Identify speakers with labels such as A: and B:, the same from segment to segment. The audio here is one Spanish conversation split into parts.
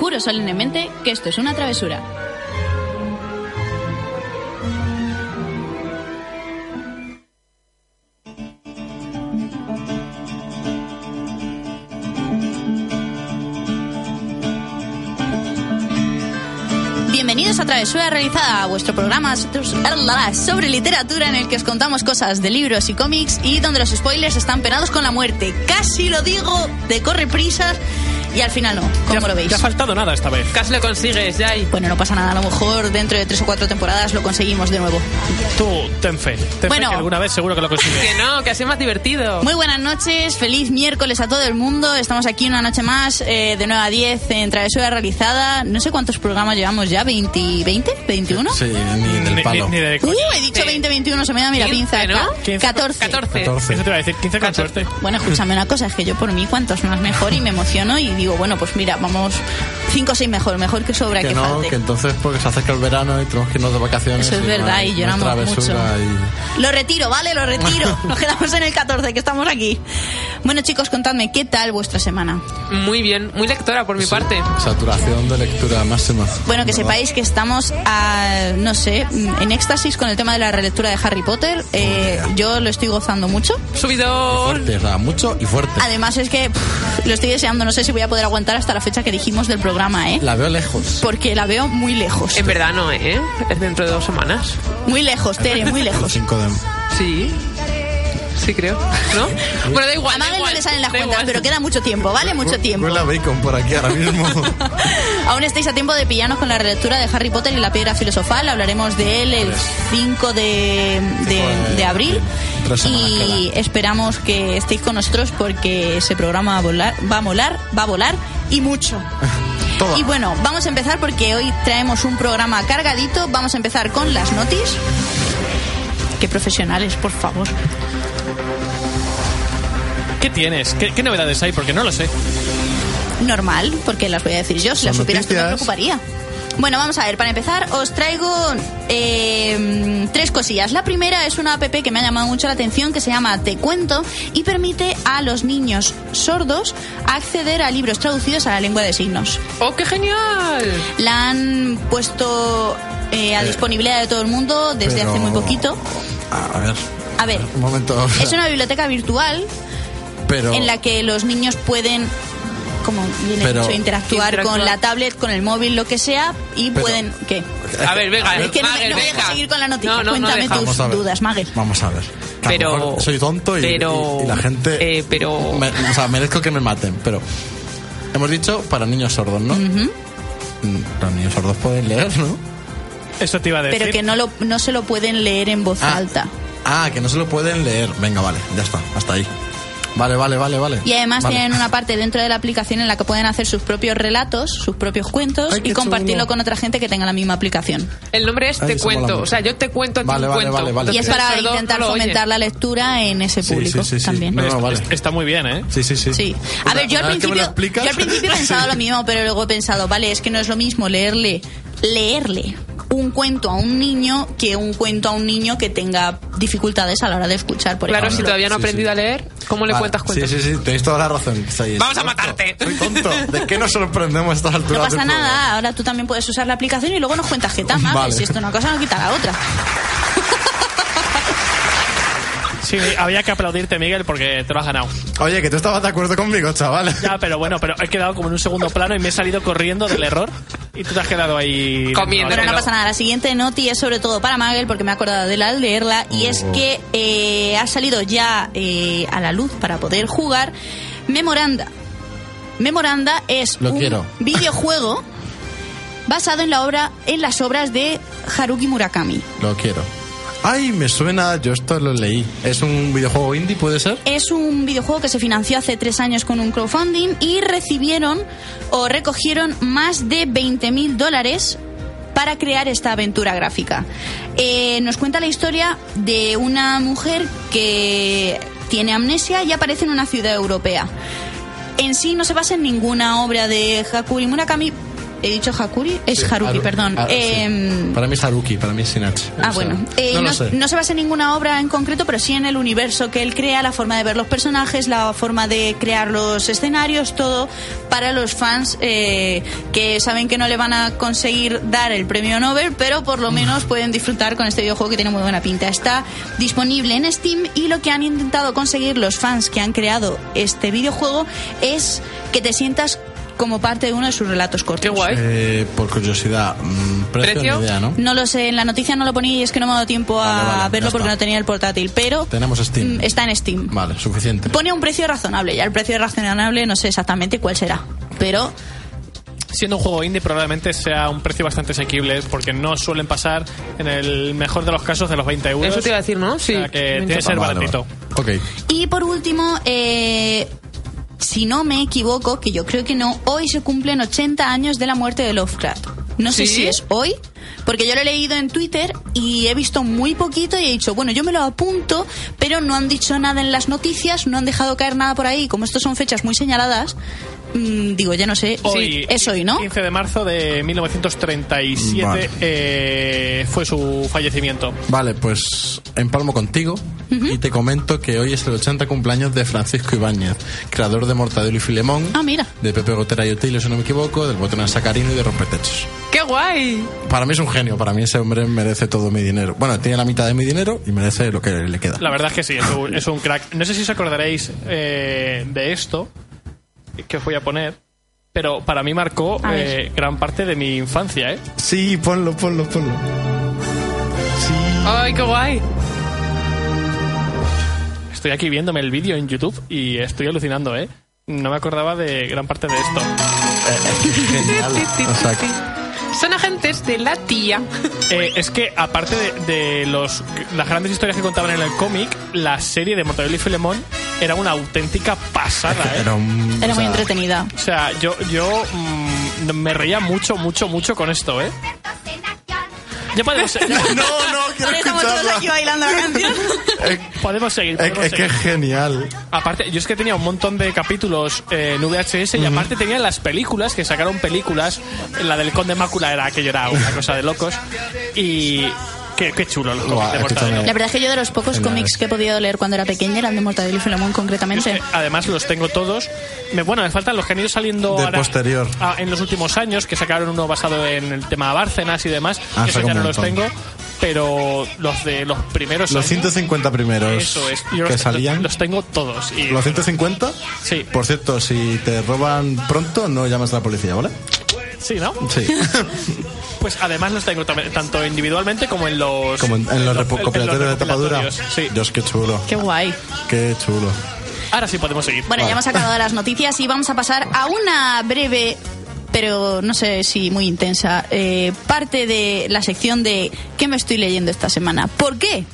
A: Juro solemnemente que esto es una travesura. Bienvenidos a Travesura Realizada, vuestro programa sobre literatura en el que os contamos cosas de libros y cómics y donde los spoilers están penados con la muerte. Casi lo digo de corre prisas y al final no, ¿cómo lo veis?
B: Te ha faltado nada esta vez.
C: Casi lo consigues, ya hay.
A: Bueno, no pasa nada, a lo mejor dentro de tres o cuatro temporadas lo conseguimos de nuevo.
B: Tú, ten fe. Ten
A: Bueno.
B: fe que alguna vez seguro que lo consigues.
C: Que no, que así es más divertido.
A: Muy buenas noches, feliz miércoles a todo el mundo. Estamos aquí una noche más, eh, de 9 a 10 en Travesura Realizada. No sé cuántos programas llevamos ya, ¿20? ¿20? ¿21?
D: Sí, ni
B: Ni,
D: del
B: ni-
D: palo.
B: ni de
A: Uh, he dicho 20, 21, se me da mi la
C: 15,
A: pinza
C: ¿no?
A: acá.
B: 15,
A: 14.
C: 14.
D: 14.
B: Eso te iba a decir, 15 con suerte.
A: Bueno, escúchame una cosa, es que yo por mí cuantos más mejor y me emociono y digo, bueno, pues mira, vamos 5 o 6 mejor, mejor que sobra que,
D: Que no,
A: falte.
D: que entonces porque se acerca el verano y tenemos que irnos de vacaciones.
A: Eso es verdad, y lloramos mucho. Lo retiro, ¿vale? Lo retiro. Nos quedamos en el 14, que estamos aquí. Bueno, chicos, contadme, ¿qué tal vuestra semana?
C: Muy bien, muy lectora por mi parte.
D: Saturación de lectura máxima.
A: Bueno, que
D: ¿Verdad?
A: sepáis que estamos, a, no sé, en éxtasis con el tema de la relectura de Harry Potter. Eh, yo lo estoy gozando mucho.
C: Subidón.
D: Fuerte, o sea, mucho y fuerte.
A: Además es que pff, lo estoy deseando, no sé si voy a poder aguantar hasta la fecha que dijimos del programa, ¿eh?
D: La veo lejos.
A: Porque la veo muy lejos.
C: En verdad no, ¿eh? Es dentro de dos semanas.
A: Muy lejos, Tere, muy
D: El
A: lejos.
D: 5 de...
C: Sí. Sí, creo. ¿No? Bueno, da igual.
A: A Mabel no le salen las cuentas,
C: igual.
A: pero queda mucho tiempo, ¿vale? Mucho tiempo.
D: Huele a bacon por aquí ahora mismo.
A: Aún estáis a tiempo de pillarnos con la relectura de Harry Potter y la piedra filosofal. Hablaremos de él el 5 de, de- de abril. Y esperamos que estéis con nosotros porque ese programa va a volar, va a molar, va a volar y mucho.
D: Toda.
A: Y bueno, vamos a empezar porque hoy traemos un programa cargadito. Vamos a empezar con las notis. Qué profesionales, por favor.
B: ¿Qué tienes? ¿Qué, qué novedades hay? Porque no lo sé.
A: Normal, porque las voy a decir yo. Si las supieras tú me preocuparía. Bueno, vamos a ver, para empezar os traigo eh, tres cosillas. La primera es una app que me ha llamado mucho la atención que se llama Te Cuento y permite a los niños sordos acceder a libros traducidos a la lengua de signos.
C: ¡Oh, qué genial!
A: La han puesto eh, a disponibilidad de todo el mundo desde
D: Pero-
A: hace muy poquito.
D: A ver,
A: A ver,
D: un momento. o sea,
A: es una biblioteca virtual
D: pero,
A: en la que los niños pueden como bien he
D: Pero-
A: dicho, interactuar,
C: Interactuar.
A: con la tablet, con el móvil, lo que sea, y
D: Pero-
A: pueden... ¿Qué?
C: A ver, venga,
A: Es que no,
C: Magel,
A: no me
C: venga.
A: seguir con la noticia.
C: No, no, no
A: Cuéntame tus
D: Vamos a ver.
A: dudas, Magel.
D: Vamos a ver.
C: Pero-
D: Soy tonto y,
C: pero-
D: y- y la gente.
C: eh, pero-
D: me- o sea, merezco que me maten, pero. Hemos dicho para niños sordos, ¿no? Mm, Los niños sordos pueden leer, ¿no?
B: Eso te iba a decir.
A: Pero que no, lo, no se lo pueden leer en voz
D: Ah.
A: alta.
D: Ah, que no se lo pueden leer. Venga, vale, ya está, hasta ahí. Vale, vale, vale, vale.
A: Y además
D: Vale.
A: tienen una parte dentro de la aplicación en la que pueden hacer sus propios relatos, sus propios cuentos
D: Ay,
A: y compartirlo
D: chulo.
A: con otra gente que tenga la misma aplicación.
C: El nombre es
D: Ay,
C: Te Cuento. O sea, yo te cuento,
D: Vale,
C: un
D: vale,
C: cuento.
D: vale, vale.
A: Y es para intentar
C: no lo oye.
A: fomentar la lectura en ese público
D: sí, sí, sí.
A: también.
D: No, no, vale.
B: es- Está muy bien, ¿eh?
D: Sí, sí, sí.
A: Sí. A ver, yo al principio, yo al principio he pensado
D: Sí.
A: lo mismo, pero luego he pensado, vale, es que no es lo mismo leerle, leerle un cuento a un niño que un cuento a un niño que tenga dificultades a la hora de escuchar, por
C: Claro, si
A: ejemplo.
C: todavía no ha
D: Sí,
C: aprendido
D: sí.
C: a leer, ¿cómo le
D: Vale,
C: cuentas cuentos?
D: Sí, sí, sí, tenéis toda la razón. Soy-
C: Vamos a matarte.
D: Soy tonto. ¿De qué nos sorprendemos a estas alturas?
A: No pasa
D: programa?
A: nada, ahora tú también puedes usar la aplicación y luego nos cuentas qué tal,
D: Vale.
A: si esto una cosa no quita la otra.
B: Sí, había que aplaudirte, Miguel, porque te lo has ganado.
D: Oye, que tú estabas de acuerdo conmigo, chaval.
B: Ya, pero bueno, pero he quedado como en un segundo plano y me he salido corriendo del error y tú te has quedado ahí...
C: Comiendo.
A: Pero no pasa nada, la siguiente noti es sobre todo para Magel, porque me he acordado de la al leerla, y es
D: Oh.
A: que eh, ha salido ya eh, a la luz para poder jugar Memoranda. Memoranda es
D: Lo
A: un
D: quiero.
A: videojuego basado en la obra, en las obras de Haruki Murakami.
D: Lo quiero. Ay, me suena, yo esto lo leí. ¿Es un videojuego indie, puede ser?
A: Es un videojuego que se financió hace tres años con un crowdfunding y recibieron o recogieron más de 20 mil dólares para crear esta aventura gráfica. Eh, nos cuenta la historia de una mujer que tiene amnesia y aparece en una ciudad europea. En sí no se basa en ninguna obra de Hakuri Murakami, he dicho Hakuri, es Haruki,
D: Haru-
A: perdón.
D: Ah, sí.
A: Em,
D: Para mí es Haruki, para mí es sin H.
A: Ah, bueno. Eh,
D: no sé.
A: no se basa en ninguna obra en concreto, pero sí en el universo que él crea, la forma de ver los personajes, la forma de crear los escenarios, todo para los fans eh, que saben que no le van a conseguir dar el premio Nobel, pero por lo menos pueden disfrutar con este videojuego que tiene muy buena pinta. Está disponible en Steam y lo que han intentado conseguir los fans que han creado este videojuego es que te sientas como parte de uno de sus relatos cortos.
C: Qué guay.
D: Eh, por curiosidad, mm, precio,
C: ¿Precio?
D: ni idea, ¿no?
A: No lo sé, en la noticia no lo ponía y es que no me ha dado tiempo a
D: Vale, vale, ya
A: verlo porque
D: está.
A: no tenía el portátil, pero
D: Tenemos Steam.
A: mm, está en Steam.
D: Vale, suficiente.
A: Pone un precio razonable, ya el precio razonable no sé exactamente cuál será, pero
B: Siendo un juego indie probablemente sea un precio bastante asequible porque no suelen pasar en el mejor de los casos de los 20 euros.
C: Eso te iba a decir, ¿no? Sí.
B: O sea que tiene que ser
D: Vale,
B: baratito.
D: vale. Ok.
A: Y por último, eh, si no me equivoco, que yo creo que no, hoy se cumplen 80 años de la muerte de Lovecraft. No sé
C: ¿Sí?
A: si es hoy, porque yo lo he leído en Twitter y he visto muy poquito y he dicho, bueno, yo me lo apunto, pero no han dicho nada en las noticias, no han dejado caer nada por ahí. Como estas son fechas muy señaladas, mm, digo, ya no sé.
B: Hoy,
A: es hoy, ¿no?
B: 15 de marzo de 1937
D: Vale.
B: eh, fue su fallecimiento.
D: Vale, pues empalmo contigo y te comento que hoy es el 80 cumpleaños de Francisco Ibáñez, creador de Mortadelo y Filemón,
A: Ah, mira.
D: de Pepe Gotera y Otilio, si no me equivoco, del Botón Sacarino y de Rompetechos.
C: ¡Qué guay!
D: Para mí es un genio, para mí ese hombre merece todo mi dinero. Bueno, tiene la mitad de mi dinero y merece lo que le queda.
B: La verdad es que sí, es un, es un crack. No sé si os acordaréis eh, de esto que os voy a poner, pero para mí marcó eh, gran parte de mi infancia, ¿eh?
D: Sí, ponlo, ponlo, ponlo. Sí.
C: ¡Ay, qué guay!
B: Estoy aquí viéndome el vídeo en YouTube y estoy alucinando, ¿eh? No me acordaba de gran parte de esto.
D: Genial. O sea, que-
C: Son agentes de la tía.
B: Eh, es que, aparte de, de los, las grandes historias que contaban en el cómic, la serie de Mortadelo y Filemón era una auténtica pasada, ¿eh?
D: era un-
A: Era muy
D: sea,
A: entretenida.
B: O sea, yo, yo mm, me reía mucho, mucho, mucho con esto, ¿eh? Ya podemos, ya
D: No, no, quiero
A: Estamos todos
D: escucharla.
A: aquí bailando la canción.
B: podemos seguir.
D: Es,
B: podemos
D: es que es
B: seguir.
D: genial.
B: Aparte, yo es que tenía un montón de capítulos eh, en VHS y aparte tenía las películas, que sacaron películas. La del Conde Mácula era aquello, era una cosa de locos. Y qué, qué chulo los cómics de Mortadelo.
A: La verdad es que yo de los pocos
D: Genial.
A: cómics que he podido leer cuando era pequeña eran de Mortadelo y Filemón concretamente.
B: Yo es que, además los tengo todos. Me, bueno, me faltan los que han ido saliendo
D: De
B: ahora,
D: posterior.
B: ah, en los últimos años, que sacaron uno basado en el tema de Bárcenas y demás.
D: Ah,
B: que esos ya no los tengo. Pero los de los primeros
D: Los
B: años,
D: 150 primeros
B: Eso es. Yo
D: que
B: los,
D: salían.
B: los tengo todos. Y,
D: ¿Los 150?
B: Sí.
D: Por cierto, si te roban pronto, no llamas a la policía, ¿vale?
B: Sí, ¿no?
D: Sí.
B: Pues además los tengo tanto individualmente como en los...
D: Como en, en los recopilatorios de tapadura.
B: Sí.
D: Dios, qué chulo.
A: Qué guay.
D: Qué chulo.
B: Ahora sí podemos seguir.
A: Bueno, ya hemos acabado las noticias y vamos a pasar a una breve, pero no sé si muy intensa, eh, parte de la sección de ¿qué me estoy leyendo esta semana? ¿Por qué?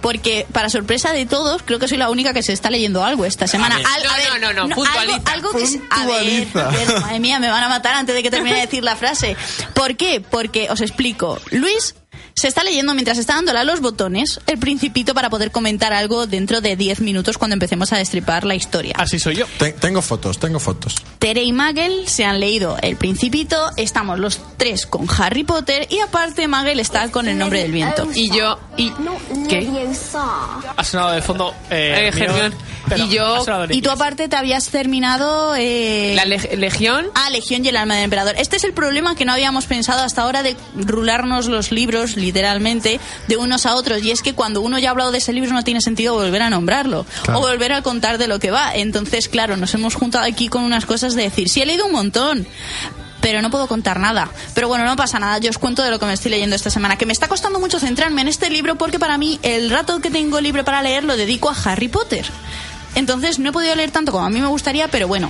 A: Porque, para sorpresa de todos, creo que soy la única que se está leyendo algo esta semana.
C: ver.
A: Al-
C: No, no, no, no,
A: algo,
C: puntualiza.
A: algo que se- a ver, a ver, madre mía, me van a matar antes de que termine de decir la frase. ¿Por qué? Porque, os explico, Luis se está leyendo mientras está dándole a los botones el principito para poder comentar algo dentro de 10 minutos cuando empecemos a destripar la historia.
B: Así soy yo.
D: Te- tengo fotos, tengo fotos.
A: Tere y Magel se han leído El Principito, estamos los tres con Harry Potter y aparte Magel está con El Nombre del Viento.
C: Y yo. Y, ¿Qué?
B: Ha sonado de fondo... Eh,
C: Eh,
B: mío,
C: Hermione.
B: pero
C: Y yo-
B: ha sonado en
A: Y tú aparte te habías terminado... eh,
C: La leg- Legión.
A: Ah, Legión y el alma del emperador. Este es el problema que no habíamos pensado hasta ahora de rularnos los libros, literalmente, de unos a otros. Y es que cuando uno ya ha hablado de ese libro no tiene sentido volver a nombrarlo
D: Claro.
A: o volver a contar de lo que va. Entonces, claro, nos hemos juntado aquí con unas cosas de decir, sí he leído un montón. Pero no puedo contar nada. Pero bueno, no pasa nada. Yo os cuento de lo que me estoy leyendo esta semana. Que me está costando mucho centrarme en este libro porque para mí el rato que tengo libre para leer lo dedico a Harry Potter. Entonces no he podido leer tanto como a mí me gustaría, pero bueno,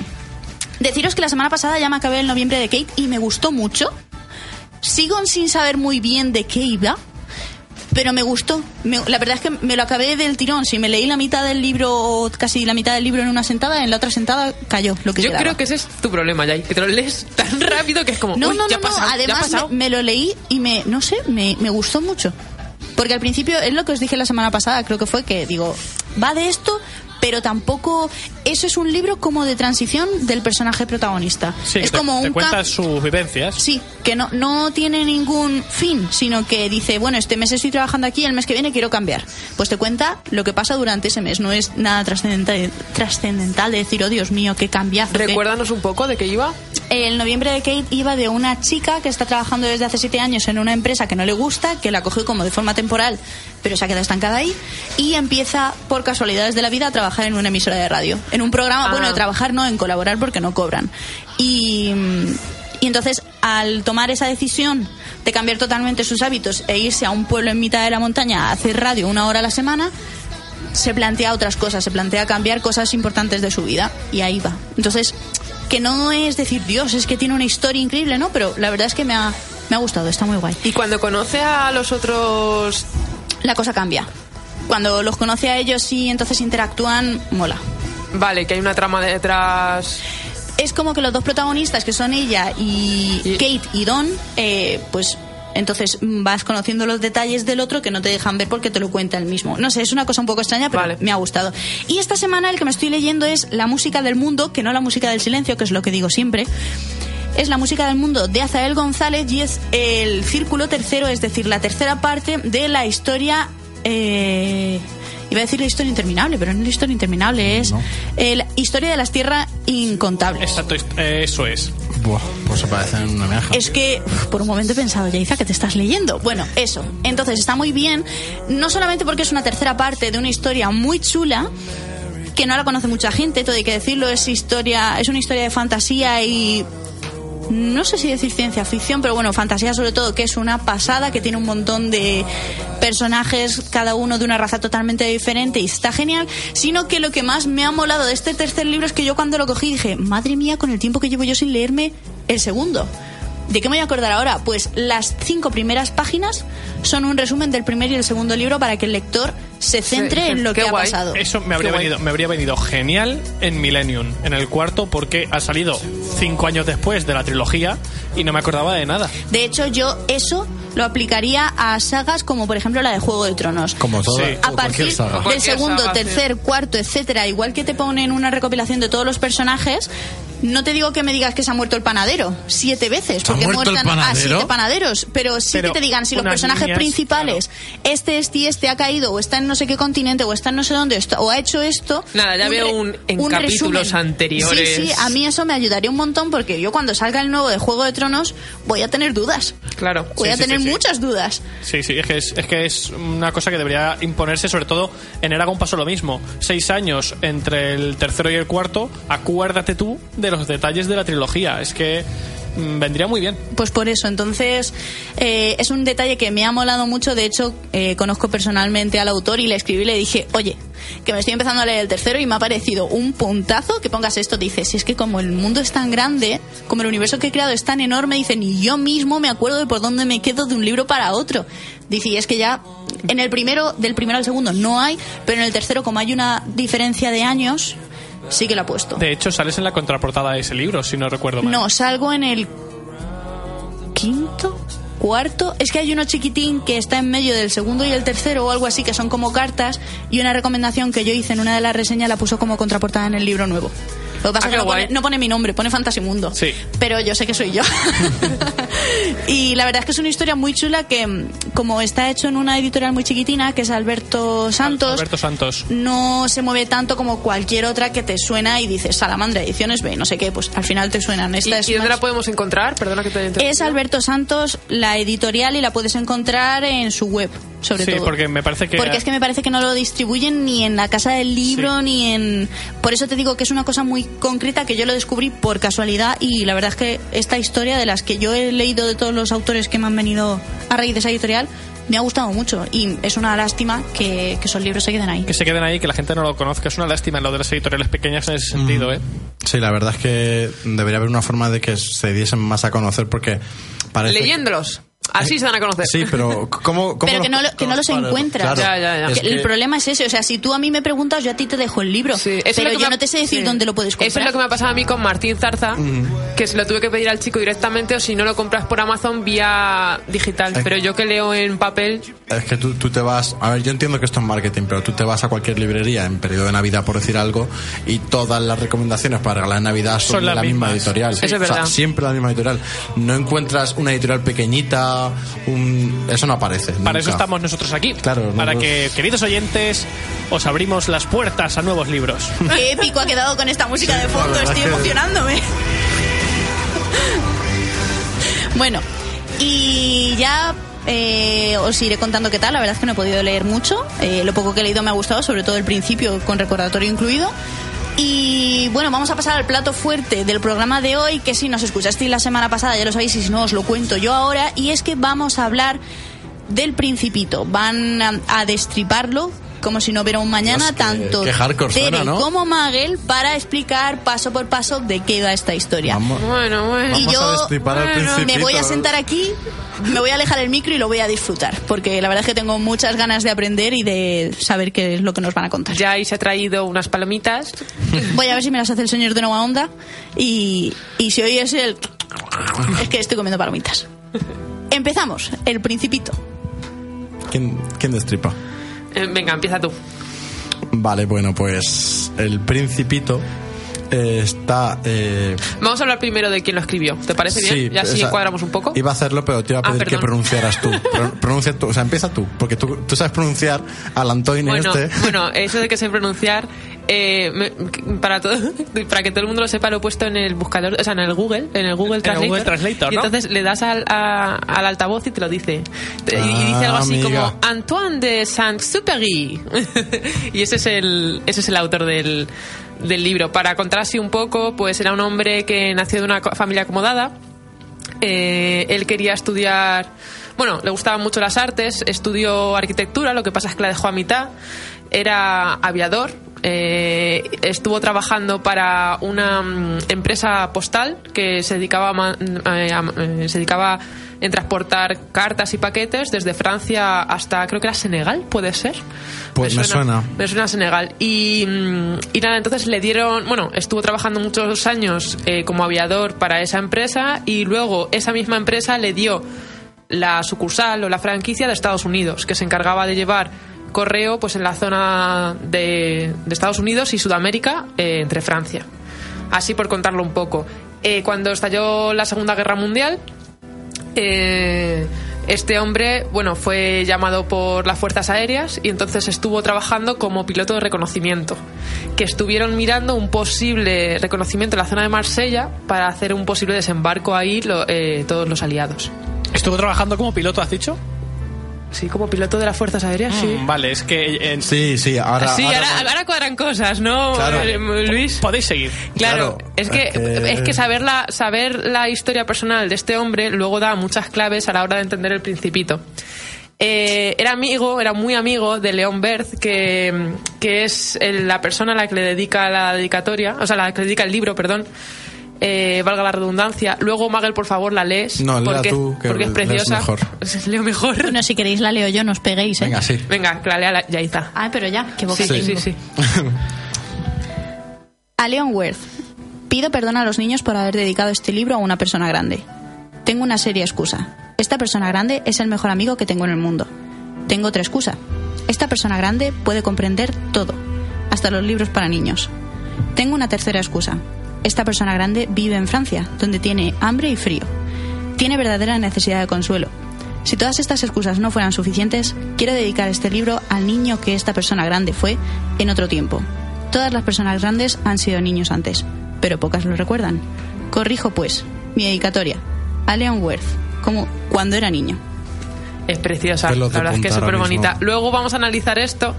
A: Deciros que la semana pasada ya me acabé el noviembre de Kate y me gustó mucho. Sigo sin saber muy bien de qué iba, pero me gustó. Me- la verdad es que me lo acabé del tirón. Si me leí la mitad del libro, casi la mitad del libro en una sentada, en la otra sentada cayó lo que
C: Yo
A: quedaba.
C: creo que ese es tu problema, Jay. Que te lo lees tan rápido que es como.
A: No, no,
C: ya
A: no,
C: pasado, ya
A: Además, me, me lo leí y me, no sé, me, me gustó mucho. Porque al principio es lo que os dije la semana pasada, creo que fue que digo, va de esto, pero tampoco eso es un libro como de transición del personaje protagonista.
B: Sí,
A: es
B: te,
A: como
B: te
A: un ca-
B: cuentas sus vivencias.
A: Sí, que no, no tiene ningún fin, sino que dice, bueno, este mes estoy trabajando aquí, el mes que viene quiero cambiar. Pues te cuenta lo que pasa durante ese mes, no es nada trascendental, trascendental de decir, oh Dios mío, qué cambiazo.
C: Recuérdanos un poco de qué iba.
A: el noviembre de Kate iba de una chica que está trabajando desde hace siete años en una empresa que no le gusta, que la cogió como de forma temporal, pero se ha quedado estancada ahí, y empieza, por casualidades de la vida, a trabajar en una emisora de radio. En un programa,
C: Ah.
A: bueno, de trabajar no, en colaborar porque no cobran. Y, y entonces, al tomar esa decisión de cambiar totalmente sus hábitos e irse a un pueblo en mitad de la montaña a hacer radio una hora a la semana, se plantea otras cosas, se plantea cambiar cosas importantes de su vida y ahí va. Entonces, que no es decir, Dios, es que tiene una historia increíble, ¿no? Pero la verdad es que me ha, me ha gustado, está muy guay.
C: Y cuando conoce a los otros.
A: La cosa cambia. Cuando los conoce a ellos y entonces interactúan, mola.
C: Vale, que hay una trama detrás.
A: Es como que los dos protagonistas, que son ella y, Kate y Don, eh, pues entonces vas conociendo los detalles del otro que no te dejan ver porque te lo cuenta el mismo. No sé, es una cosa un poco extraña, pero
C: Vale.
A: me ha gustado. Y esta semana el que me estoy leyendo es La música del mundo, que no la música del silencio, que es lo que digo siempre. Es la música del mundo de Azael González y es el círculo tercero, es decir, la tercera parte de la historia. eh, iba a decir la historia interminable, pero no es la historia interminable, es
D: No.
A: eh, la historia de las tierras incontables.
B: Exacto, eh, eso es.
D: Buah, pues se parecen en una meaja.
A: Es que uf, por un momento he pensado, Yaiza, que te estás leyendo. Bueno, eso. Entonces está muy bien, no solamente porque es una tercera parte de una historia muy chula, que no la conoce mucha gente, todo hay que decirlo, es historia, es una historia de fantasía y no sé si decir ciencia ficción, pero bueno, fantasía sobre todo, que es una pasada, que tiene un montón de personajes, cada uno de una raza totalmente diferente y está genial, sino que lo que más me ha molado de este tercer libro es que yo cuando lo cogí dije, madre mía, con el tiempo que llevo yo sin leerme el segundo. ¿De qué me voy a acordar ahora? Pues las cinco primeras páginas son un resumen del primer y el segundo libro para que el lector se centre
C: Sí,
A: en lo que ha pasado.
B: Eso me habría,
C: Qué guay.
B: venido, me habría venido genial en Millennium, en el cuarto, porque ha salido cinco años después de la trilogía y no me acordaba de nada.
A: De hecho, yo eso lo aplicaría a sagas como por ejemplo la de Juego de Tronos.
D: Como toda,
B: Sí.
A: A
D: cualquier
A: partir
D: saga.
A: del segundo,
C: saga, sí.
A: tercer, cuarto, etcétera, igual que te ponen una recopilación de todos los personajes, no te digo que me digas que se ha muerto el panadero siete veces,
D: ¿Se ha
A: porque
D: muerto
A: muertan a siete panaderos, pero sí
B: Pero
A: que te digan si los personajes
B: líneas,
A: principales, este, este y este ha caído, o está en no sé qué continente, o está en no sé dónde, o ha hecho esto.
C: Nada, ya veo
A: re-
C: un- en capítulos
A: resumen.
C: anteriores.
A: Sí, sí, a mí eso me ayudaría un montón porque yo cuando salga el nuevo de Juego de Tronos voy a tener dudas.
C: Claro.
A: Voy
B: Sí,
A: a
B: sí,
A: tener
B: sí, sí.
A: muchas dudas.
B: Sí, sí, es que es, es que es una cosa que debería imponerse, sobre todo en Eragon pasó lo mismo. Seis años entre el tercero y el cuarto, acuérdate tú de los detalles de la trilogía. Es que mm, vendría muy bien.
A: Pues por eso, entonces eh, es un detalle que me ha molado mucho. De hecho, eh, conozco personalmente al autor y le escribí y le dije, oye, que me estoy empezando a leer el tercero y me ha parecido un puntazo que pongas esto. Dice, si es que como el mundo es tan grande, como el universo que he creado es tan enorme, dice, ni yo mismo me acuerdo de por dónde me quedo de un libro para otro. Dice, y es que ya en el primero, del primero al segundo no hay, pero en el tercero, como hay una diferencia de años, sí que la ha puesto.
B: De hecho, sales en la contraportada de ese libro, si no recuerdo mal.
A: No, salgo en el quinto, cuarto. Es que hay uno chiquitín que está en medio del segundo y el tercero o algo así, que son como cartas. Y una recomendación que yo hice en una de las reseñas la puso como contraportada en el libro nuevo. Lo que pasa
C: Ah,
A: es que no pone, no pone mi nombre, pone Fantasimundo.
B: Sí.
A: Pero yo sé que soy yo. y la verdad es que es una historia muy chula que, mm, como está hecho en una editorial muy chiquitina, que es Alberto Santos,
B: Alberto Santos.
A: no se mueve tanto como cualquier otra que te suena y dices Salamandra Ediciones B, no sé qué, pues al final te suenan.
C: ¿Y,
A: Esta es
C: y dónde
A: más-
C: la podemos encontrar? Perdona que te haya
A: es. Alberto Santos, la editorial, y la puedes encontrar en su web, sobre
B: Sí,
A: todo.
B: porque me parece que-
A: Porque es que me parece que no lo distribuyen ni en la casa del libro,
B: Sí.
A: ni en... Por eso te digo que es una cosa muy concreta que yo lo descubrí por casualidad y la verdad es que esta historia de las que yo he leído de todos los autores que me han venido a raíz de esa editorial me ha gustado mucho y es una lástima que, que esos libros se queden ahí.
B: Que se queden ahí, que la gente no lo conozca. Es una lástima en lo de las editoriales pequeñas en ese sentido, ¿eh?
D: Sí, la verdad es que debería haber una forma de que se diesen más a conocer porque parece...
C: Leyéndolos. Así se van a conocer.
D: Sí, pero ¿cómo, cómo
A: Pero que no, lo- que no los
D: Vale,
A: encuentras.
D: claro.
C: Ya, ya, ya.
D: Es
A: Que el
D: que-
A: problema es ese, o sea, si tú a mí me preguntas, yo a ti te dejo el libro,
C: Sí, eso es
A: pero
C: lo que
A: yo
C: me
A: no te sé decir
C: sí.
A: dónde lo puedes comprar.
C: Eso es lo que me ha pasado a mí con Martín Zarza, que se lo tuve que pedir al chico directamente o si no lo compras por Amazon vía digital. Pero yo que leo en papel,
D: Es que tú, tú te vas, a ver, yo entiendo que esto es marketing, pero tú te vas a cualquier librería en periodo de Navidad, por decir algo, y todas las recomendaciones para regalar en Navidad son,
B: Son
D: de la misma editorial.
C: Eso es
D: O sea,
C: verdad.
D: siempre la misma editorial. No encuentras una editorial pequeñita, un... eso no aparece.
B: Para eso estamos nosotros aquí.
D: Claro,
B: para que, queridos oyentes, os abrimos las puertas a nuevos libros.
A: Qué épico ha quedado con esta música de fondo, estoy
D: que-
A: emocionándome. bueno, y ya eh, os iré contando qué tal. La verdad es que no he podido leer mucho. Eh, lo poco que he leído me ha gustado, sobre todo el principio, con recordatorio incluido. Y bueno, vamos a pasar al plato fuerte del programa de hoy, que si nos escuchasteis la semana pasada, ya lo sabéis, y si no, os lo cuento yo ahora. Y es que vamos a hablar del Principito. Van a, destriparlo como si no hubiera un mañana,
D: Dios,
A: tanto
D: qué hardcore
A: Tere
D: suena, ¿no?
A: como Magel para explicar paso por paso de qué va esta historia.
D: Vamos,
C: bueno, bueno.
A: Y
D: vamos
A: yo,
C: bueno.
A: Me voy a sentar aquí, me voy a alejar el micro y lo voy a disfrutar, porque la verdad es que tengo muchas ganas de aprender y de saber qué es lo que nos van a contar.
C: Ya ahí se ha traído unas palomitas.
A: Voy a ver si me las hace el señor de Nueva Onda y, y si hoy es el... Es que estoy comiendo palomitas. Empezamos, el principito.
D: ¿Quién, quién destripa?
C: Eh, venga, empieza tú.
D: Vale, bueno, pues el principito eh, está... eh,
C: Vamos a hablar primero de quién lo escribió. ¿Te parece bien?
D: Sí,
C: ya así encuadramos un poco.
D: Iba a hacerlo, pero te iba a
C: Ah,
D: pedir que pronunciaras tú. Pro- pronuncia tú, o sea, empieza tú, porque tú, tú sabes pronunciar al Antoine
C: Bueno,
D: este.
C: bueno, eso de que sé pronunciar, eh, me- para todo, para que todo el mundo lo sepa, lo he puesto en el buscador, o sea, en el Google, en el Google
B: el
C: Translator.
B: Google Translator,
C: y entonces le das al, a- al altavoz y te lo dice. Y- dice
D: Ah,
C: algo así
D: amiga.
C: como Antoine de Saint-Exupéry. y ese es el, ese es el autor del, del libro. Para contar así un poco, pues era un hombre que nació de una familia acomodada. Eh, él quería estudiar, bueno, le gustaban mucho las artes, estudió arquitectura, lo que pasa es que la dejó a mitad. Era aviador, eh, estuvo trabajando para una mm, empresa postal que se dedicaba, a eh, a- eh, se dedicaba en transportar cartas y paquetes desde Francia hasta creo que era Senegal, puede ser.
D: Pues me suena.
C: Me suena a Senegal. Y, mm, y nada, entonces le dieron, bueno, estuvo trabajando muchos años eh, como aviador para esa empresa y luego esa misma empresa le dio la sucursal o la franquicia de Estados Unidos, que se encargaba de llevar correo pues en la zona de, Estados Unidos y Sudamérica eh, entre Francia. Así por contarlo un poco. Eh, cuando estalló la Segunda Guerra Mundial, eh, este hombre, bueno, fue llamado por las fuerzas aéreas y entonces estuvo trabajando como piloto de reconocimiento, que estuvieron mirando un posible reconocimiento en la zona de Marsella para hacer un posible desembarco ahí lo- eh, todos los aliados.
B: ¿Estuvo trabajando como piloto, has dicho?
C: Sí, como piloto de las fuerzas aéreas, sí.
B: Mm, Vale, es que... en-
D: Sí, sí, ahora...
C: sí,
D: ahora-
C: ahora, ahora cuadran cosas, ¿no,
D: Claro.
C: eh, Luis?
B: Podéis seguir.
C: Claro,
D: Claro,
C: es que
D: es que-
C: es que saber la saber la historia personal de este hombre luego da muchas claves a la hora de entender el Principito. Eh, era amigo, era muy amigo de León Berth, que, que es el- la persona a la que le dedica la dedicatoria, o sea, la que le dedica el libro, perdón. Eh, valga la redundancia. Luego, Magel, por favor, la lees.
D: No, léela
C: porque,
D: tú, que
C: porque es preciosa.
D: mejor.
C: Leo mejor.
A: Bueno, si queréis la leo yo, no os peguéis, ¿eh?
D: Venga, sí.
C: Venga, que la lea la- Yaiza.
A: Ay, pero ya, qué boca
C: Sí, sí,
A: tengo.
C: sí, sí.
A: A Leon Worth. Pido perdón a los niños por haber dedicado este libro a una persona grande. Tengo una seria excusa. Esta persona grande es el mejor amigo que tengo en el mundo. Tengo otra excusa. Esta persona grande puede comprender todo, hasta los libros para niños. Tengo una tercera excusa. Esta persona grande vive en Francia, donde tiene hambre y frío. Tiene verdadera necesidad de consuelo. Si todas estas excusas no fueran suficientes, quiero dedicar este libro al niño que esta persona grande fue en otro tiempo. Todas las personas grandes han sido niños antes, pero pocas lo recuerdan. Corrijo pues, mi dedicatoria a Leon Worth, como cuando era niño.
C: Es preciosa, la verdad es que es súper bonita. Luego vamos a analizar esto,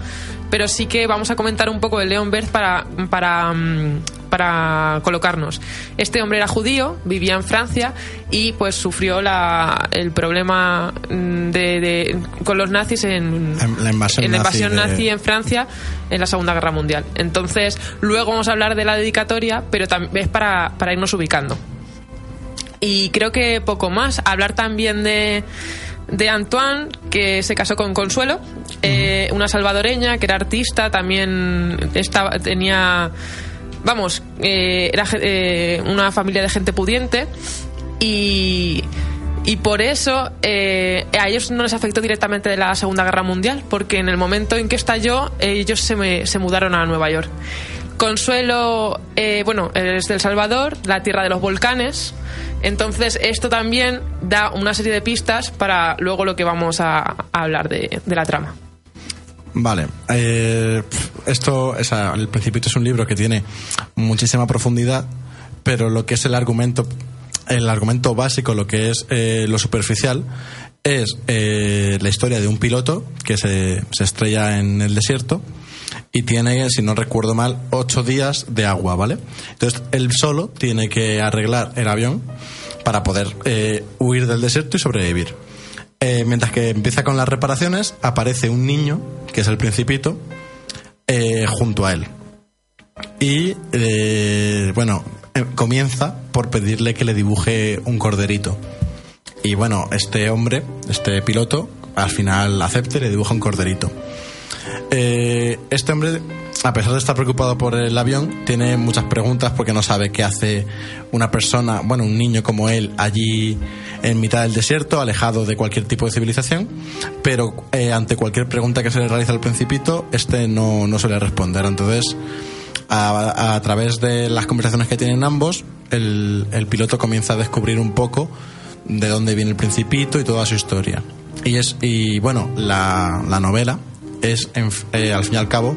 C: pero sí que vamos a comentar un poco de Leon Berth para, para, mm, para colocarnos. Este hombre era judío, vivía en Francia y pues sufrió la, el problema mm, de, de- con los nazis en,
D: la invasión
C: en la
D: nazi
C: invasión
D: de-
C: nazi en Francia en la Segunda Guerra Mundial. Entonces, luego vamos a hablar de la dedicatoria, pero también es para, para irnos ubicando. Y creo que poco más. Hablar también de, de Antoine, que se casó con Consuelo, eh, una salvadoreña que era artista, también estaba, tenía, vamos, eh, era eh, una familia de gente pudiente y, y por eso eh, a ellos no les afectó directamente de la Segunda Guerra Mundial, porque en el momento en que estalló, ellos se, me- se mudaron a Nueva York. Consuelo, eh, bueno, es del Salvador, la tierra de los volcanes. Entonces, esto también da una serie de pistas para luego lo que vamos a, hablar de la trama.
D: Vale, eh, esto, El Principito es un libro que tiene muchísima profundidad, pero lo que es el argumento, el argumento básico, lo que es eh, lo superficial, es eh, la historia de un piloto que se, se estrella en el desierto y tiene, si no recuerdo mal, ocho días de agua, ¿vale? Entonces él solo tiene que arreglar el avión para poder eh, huir del desierto y sobrevivir. Eh, mientras que empieza con las reparaciones, aparece un niño, que es el principito, eh, junto a él. Y, eh, bueno, eh, comienza por pedirle que le dibuje un corderito. Y bueno, este hombre, este piloto, al final acepta y le dibuja un corderito. Eh, este hombre, a pesar de estar preocupado por el avión, tiene muchas preguntas porque no sabe qué hace una persona, bueno, un niño como él, allí en mitad del desierto, alejado de cualquier tipo de civilización, pero eh, ante cualquier pregunta que se le realiza al principito, este no, suele responder. Entonces, a, a través de las conversaciones que tienen ambos, el, piloto comienza a descubrir un poco de dónde viene el principito y toda su historia. Y es y bueno, la novela es en- eh, al fin y al cabo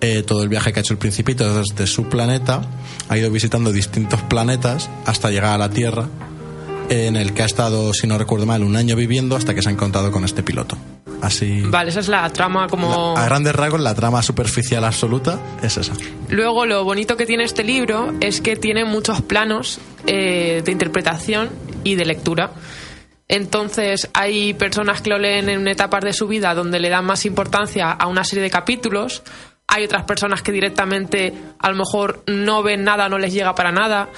D: eh, todo el viaje que ha hecho el principito desde su planeta, ha ido visitando distintos planetas hasta llegar a la Tierra, en el que ha estado, si no recuerdo mal, un año viviendo hasta que se ha encontrado con este piloto. Así,
C: Vale, esa es la trama como...
D: a grandes rasgos, la trama superficial absoluta es esa.
C: Luego, lo bonito que tiene este libro es que tiene muchos planos eh, de interpretación y de lectura. Entonces, hay personas que lo leen en etapas de su vida donde le dan más importancia a una serie de capítulos. Hay otras personas que directamente a lo mejor no ven nada, no les llega para nada.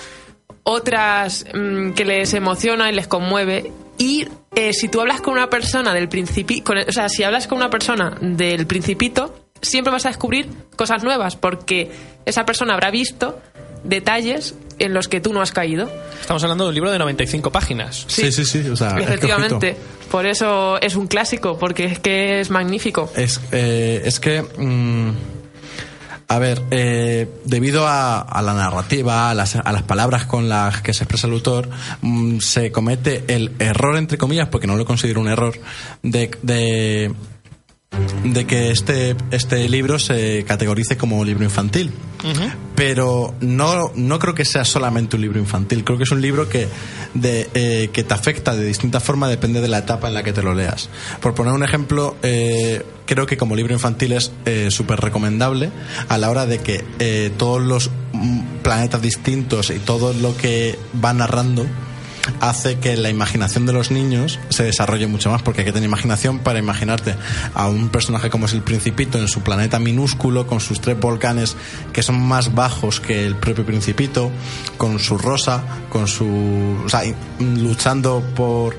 C: Otras mm, que les emociona y les conmueve. Y eh, si tú hablas con una persona del principito, o sea, si hablas con una persona del principito, siempre vas a descubrir cosas nuevas porque esa persona habrá visto detalles en los que tú no has caído.
B: Estamos hablando de un libro de 95 páginas.
D: Sí, sí, sí. o sea, es que,
C: Efectivamente. Por eso es un clásico, porque es que es magnífico.
D: Es, eh, es que. mm, a ver, eh, debido a, a la narrativa, a las, a las palabras con las que se expresa el autor, mm, se comete el error, entre comillas, porque no lo considero un error, de, de, de que este, este libro se categorice como libro infantil. Pero no, no creo que sea solamente un libro infantil, creo que es un libro que, de, eh, que te afecta de distinta forma, depende de la etapa en la que te lo leas. Por poner un ejemplo, eh, creo que como libro infantil es eh, súper recomendable a la hora de que eh, todos los mm, planetas distintos y todo lo que va narrando hace que la imaginación de los niños se desarrolle mucho más, porque hay que tener imaginación para imaginarte a un personaje como es el Principito en su planeta minúsculo, con sus tres volcanes que son más bajos que el propio Principito, con su rosa, con su. o sea, luchando por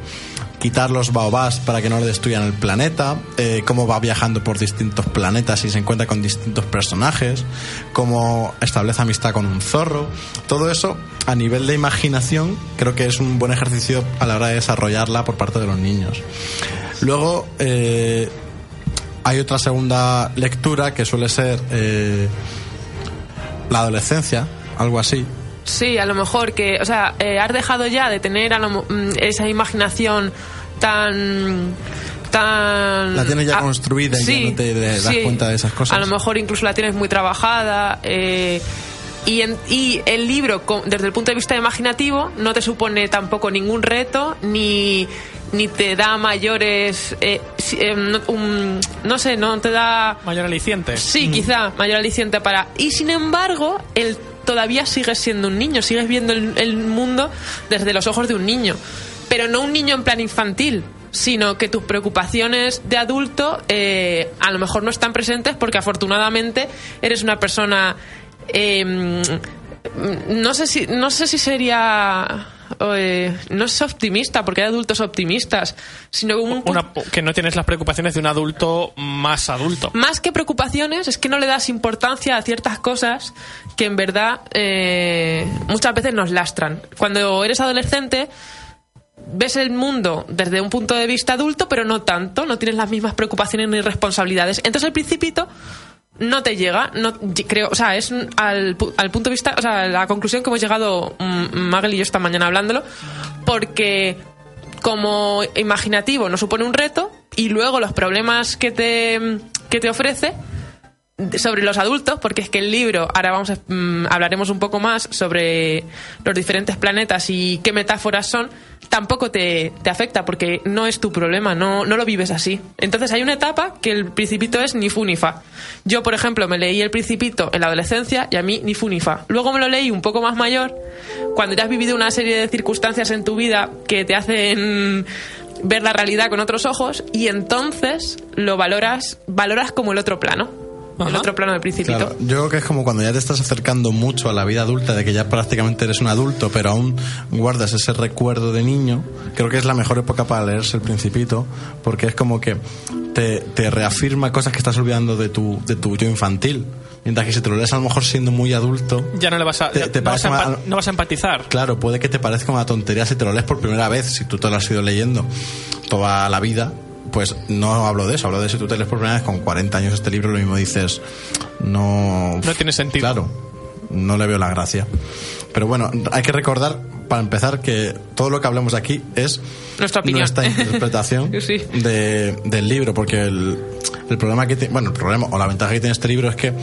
D: quitar los baobás para que no le destruyan el planeta, eh, cómo va viajando por distintos planetas y se encuentra con distintos personajes, cómo establece amistad con un zorro, todo eso a nivel de imaginación creo que es un buen ejercicio a la hora de desarrollarla por parte de los niños. Luego eh, hay otra segunda lectura que suele ser eh, la adolescencia, algo así,
C: Sí, a lo mejor que, o sea, eh, has dejado ya de tener a lo mo- mm, esa imaginación tan tan
D: La tienes ya
C: ah,
D: construida y ya no te das
C: sí.
D: cuenta de esas cosas.
C: A lo mejor incluso la tienes muy trabajada eh, y, en- y el libro, desde el punto de vista imaginativo, no te supone tampoco ningún reto ni ni te da mayores eh, eh, no, sé no te da
B: Mayor aliciente.
C: Sí, quizá mayor aliciente para. Y sin embargo, él todavía sigues siendo un niño, sigues viendo el, mundo desde los ojos de un niño. Pero no un niño en plan infantil, sino que tus preocupaciones de adulto eh, a lo mejor no están presentes porque afortunadamente eres una persona. eh, no sé si no sé si sería eh, no es optimista, porque hay adultos optimistas, sino un
B: Una- que no tienes las preocupaciones de un adulto más adulto.
C: más que preocupaciones, es que no le das importancia a ciertas cosas que en verdad eh, muchas veces nos lastran. Cuando eres adolescente, ves el mundo desde un punto de vista adulto, pero no tanto, no tienes las mismas preocupaciones ni responsabilidades. Entonces el principito no te llega, no creo, o sea, es al, al punto de vista, o sea, la conclusión que hemos llegado mm, Magel y yo esta mañana hablándolo, porque como imaginativo nos supone un reto y luego los problemas que te, que te ofrece sobre los adultos, porque es que el libro, ahora vamos a, mm, hablaremos un poco más sobre los diferentes planetas y qué metáforas son, tampoco te, te afecta porque no es tu problema, no, no lo vives así. Entonces hay una etapa que el principito es ni fu ni fa. Yo, por ejemplo, me leí el principito en la adolescencia y a mí ni fu ni fa. Luego me lo leí un poco más mayor, cuando ya has vivido una serie de circunstancias en tu vida que te hacen ver la realidad con otros ojos y entonces lo valoras, valoras como el otro plano. El
B: Ajá.
C: otro plano del principito.
D: Claro, yo creo que es como cuando ya te estás acercando mucho a la vida adulta, de que ya prácticamente eres un adulto, pero aún guardas ese recuerdo de niño. Creo que es la mejor época para leerse el Principito, porque es como que te, te reafirma cosas que estás olvidando de tu, de tu yo infantil. Mientras que si te lo lees a lo mejor siendo muy adulto,
B: Ya no le vas a,
D: Te- te
B: no, vas a
D: mal-
B: no vas a empatizar.
D: Claro, puede que te parezca una tontería si te lo lees por primera vez, si tú te lo has ido leyendo toda la vida. Pues no hablo de eso, hablo de si tú te lees por primera vez con 40 años este libro, lo mismo dices, no...
B: No tiene sentido.
D: Claro, no le veo la gracia. Pero bueno, hay que recordar, para empezar, que todo lo que hablamos aquí es
C: Nuestra opinión.
D: nuestra interpretación
C: Sí.
D: de- del libro, porque el, el problema que tiene, bueno, el problema o la ventaja que tiene este libro es que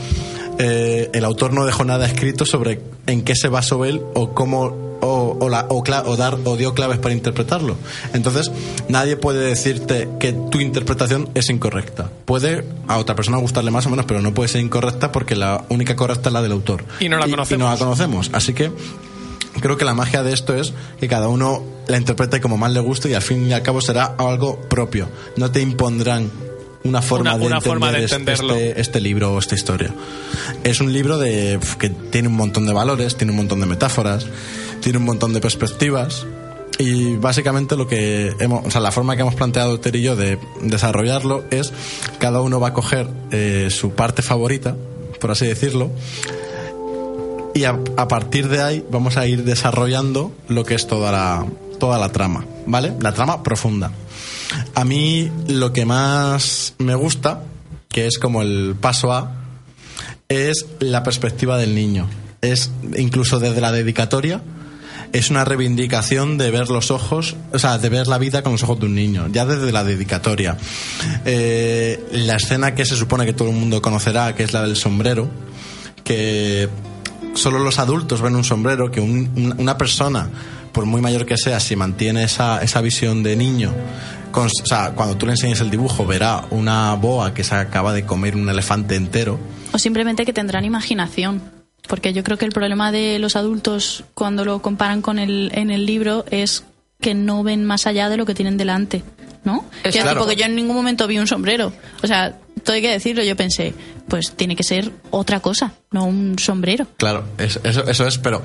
D: eh, el autor no dejó nada escrito sobre en qué se basó él o cómo o, o, la- o cla- o dar o dio claves para interpretarlo. Entonces, nadie puede decirte que tu interpretación es incorrecta. Puede a otra persona gustarle más o menos, pero no puede ser incorrecta porque la única correcta es la del autor.
B: Y no la
D: Y no
B: conocemos.
D: la conocemos. Así que creo que la magia de esto es que cada uno la interprete como más le guste y al fin y al cabo será algo propio. No te impondrán una forma,
B: Una-
D: de,
B: una
D: entender
B: forma de
D: es-
B: entenderlo.
D: Este, este libro o esta historia. Es un libro de, que tiene un montón de valores, tiene un montón de metáforas, tiene un montón de perspectivas. Y básicamente lo que hemos, o sea, la forma que hemos planteado Ter y yo de desarrollarlo es cada uno va a coger eh, su parte favorita, por así decirlo, y a, a partir de ahí vamos a ir desarrollando lo que es toda la, toda la trama, ¿vale? La trama profunda. A mí lo que más me gusta, que es como el paso A, es la perspectiva del niño. Es incluso desde la dedicatoria, es una reivindicación de ver los ojos, o sea, de ver la vida con los ojos de un niño, ya desde la dedicatoria. Eh, la escena que se supone que todo el mundo conocerá, que es la del sombrero, que solo los adultos ven un sombrero, que un- un- una persona, por muy mayor que sea, si mantiene esa, esa visión de niño, o sea, cuando tú le enseñes el dibujo, verá una boa que se acaba de comer un elefante entero.
A: O simplemente que tendrán imaginación. Porque yo creo que el problema de los adultos cuando lo comparan con el, en el libro es que no ven más allá de lo que tienen delante. ¿No?
C: Es
A: Que
D: claro.
A: tipo que yo en ningún momento vi un sombrero. O sea, todo hay que decirlo. Yo pensé, pues tiene que ser otra cosa, no un sombrero.
D: Claro, es- eso, eso es, pero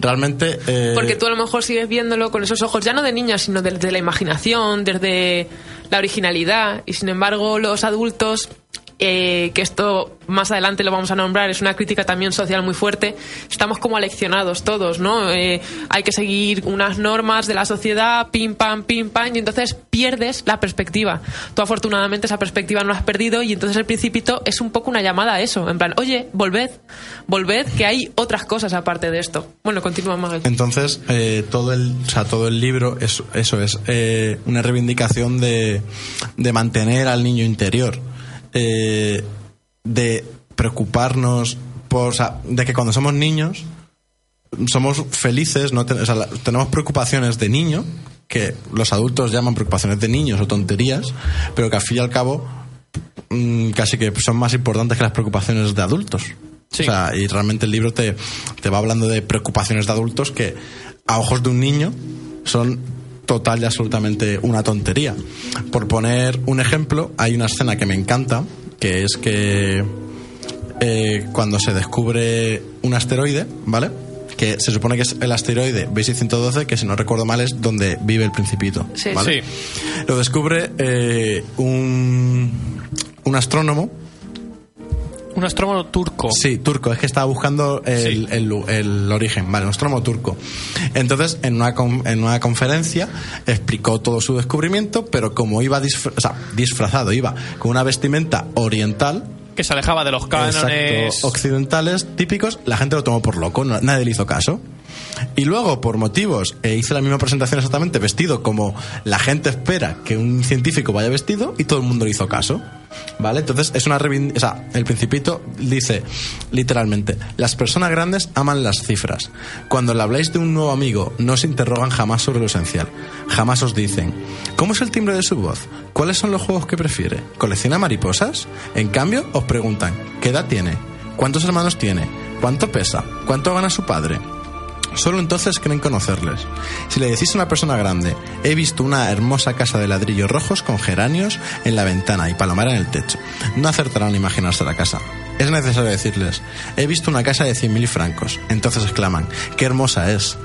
D: realmente... eh,
C: Porque tú a lo mejor sigues viéndolo con esos ojos ya no de niño, sino desde la imaginación, desde la originalidad. Y sin embargo, los adultos, eh, que esto más adelante lo vamos a nombrar, es una crítica también social muy fuerte, estamos como aleccionados todos, ¿no? Eh, hay que seguir unas normas de la sociedad, pim, pam, pim, pam, y entonces pierdes la perspectiva. Tú afortunadamente esa perspectiva no has perdido y entonces el principito es un poco una llamada a eso, en plan, oye, volved, volved, que hay otras cosas aparte de esto. Bueno, continúa, Magel.
D: Entonces, eh, todo, el, o sea, todo el libro, es, eso es eh, una reivindicación de, de mantener al niño interior, eh, de preocuparnos por, o sea, de que cuando somos niños somos felices, no ten- o sea, la- tenemos preocupaciones de niño, que los adultos llaman preocupaciones de niños o tonterías, pero que al fin y al cabo mm, casi que son más importantes que las preocupaciones de adultos.
B: Sí.
D: O sea, y realmente el libro te, te va hablando de preocupaciones de adultos que a ojos de un niño son total y absolutamente una tontería. Por poner un ejemplo, hay una escena que me encanta, que es que eh, cuando se descubre un asteroide, ¿vale? que se supone que es el asteroide B612, que si no recuerdo mal es donde vive el principito.
C: Sí.
D: ¿vale?
B: Sí.
D: Lo descubre eh, un, un astrónomo
B: Un astrónomo turco.
D: Sí, turco, es que estaba buscando el,
B: Sí.
D: el- el origen, vale, un astrónomo turco. Entonces, en una, en una conferencia explicó todo su descubrimiento, pero como iba disfra- o sea, disfrazado, iba con una vestimenta oriental,
B: Que se alejaba de los cánones.
D: exacto, occidentales típicos, la gente lo tomó por loco, nadie le hizo caso. Y luego, por motivos, eh, hice la misma presentación exactamente vestido como la gente espera que un científico vaya vestido y todo el mundo le hizo caso. ¿Vale? Entonces, es una el Principito dice literalmente: Las personas grandes aman las cifras. Cuando le habláis de un nuevo amigo, no se interrogan jamás sobre lo esencial. Jamás os dicen: ¿Cómo es el timbre de su voz? ¿Cuáles son los juegos que prefiere? ¿Colecciona mariposas? En cambio, os preguntan: ¿Qué edad tiene? ¿Cuántos hermanos tiene? ¿Cuánto pesa? ¿Cuánto gana su padre? Solo entonces creen conocerles. Si le decís a una persona grande, he visto una hermosa casa de ladrillos rojos con geranios en la ventana y palomera en el techo, no acertarán a imaginarse la casa. Es necesario decirles, he visto una casa de 100.000 francos. Entonces exclaman, qué hermosa es.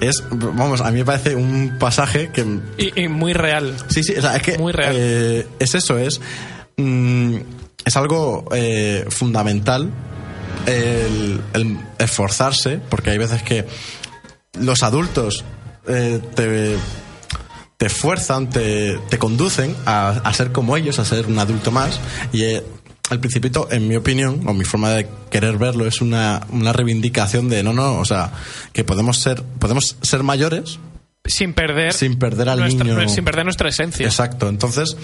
D: Es, vamos, a mí me parece un pasaje que
B: Y, y muy real.
D: Sí, sí, o sea, es que
B: Muy real.
D: eh, es eso, es mm, es algo eh, fundamental el, esforzarse, porque hay veces que los adultos eh, te, te esfuerzan, te, te conducen a, a ser como ellos, a ser un adulto más, y eh, el principito, en mi opinión, o mi forma de querer verlo, es una, una reivindicación de no, no, o sea, que podemos ser, podemos ser mayores,
B: Sin perder.
D: Sin perder al
B: nuestra,
D: niño.
B: Sin perder nuestra esencia.
D: Exacto. Entonces,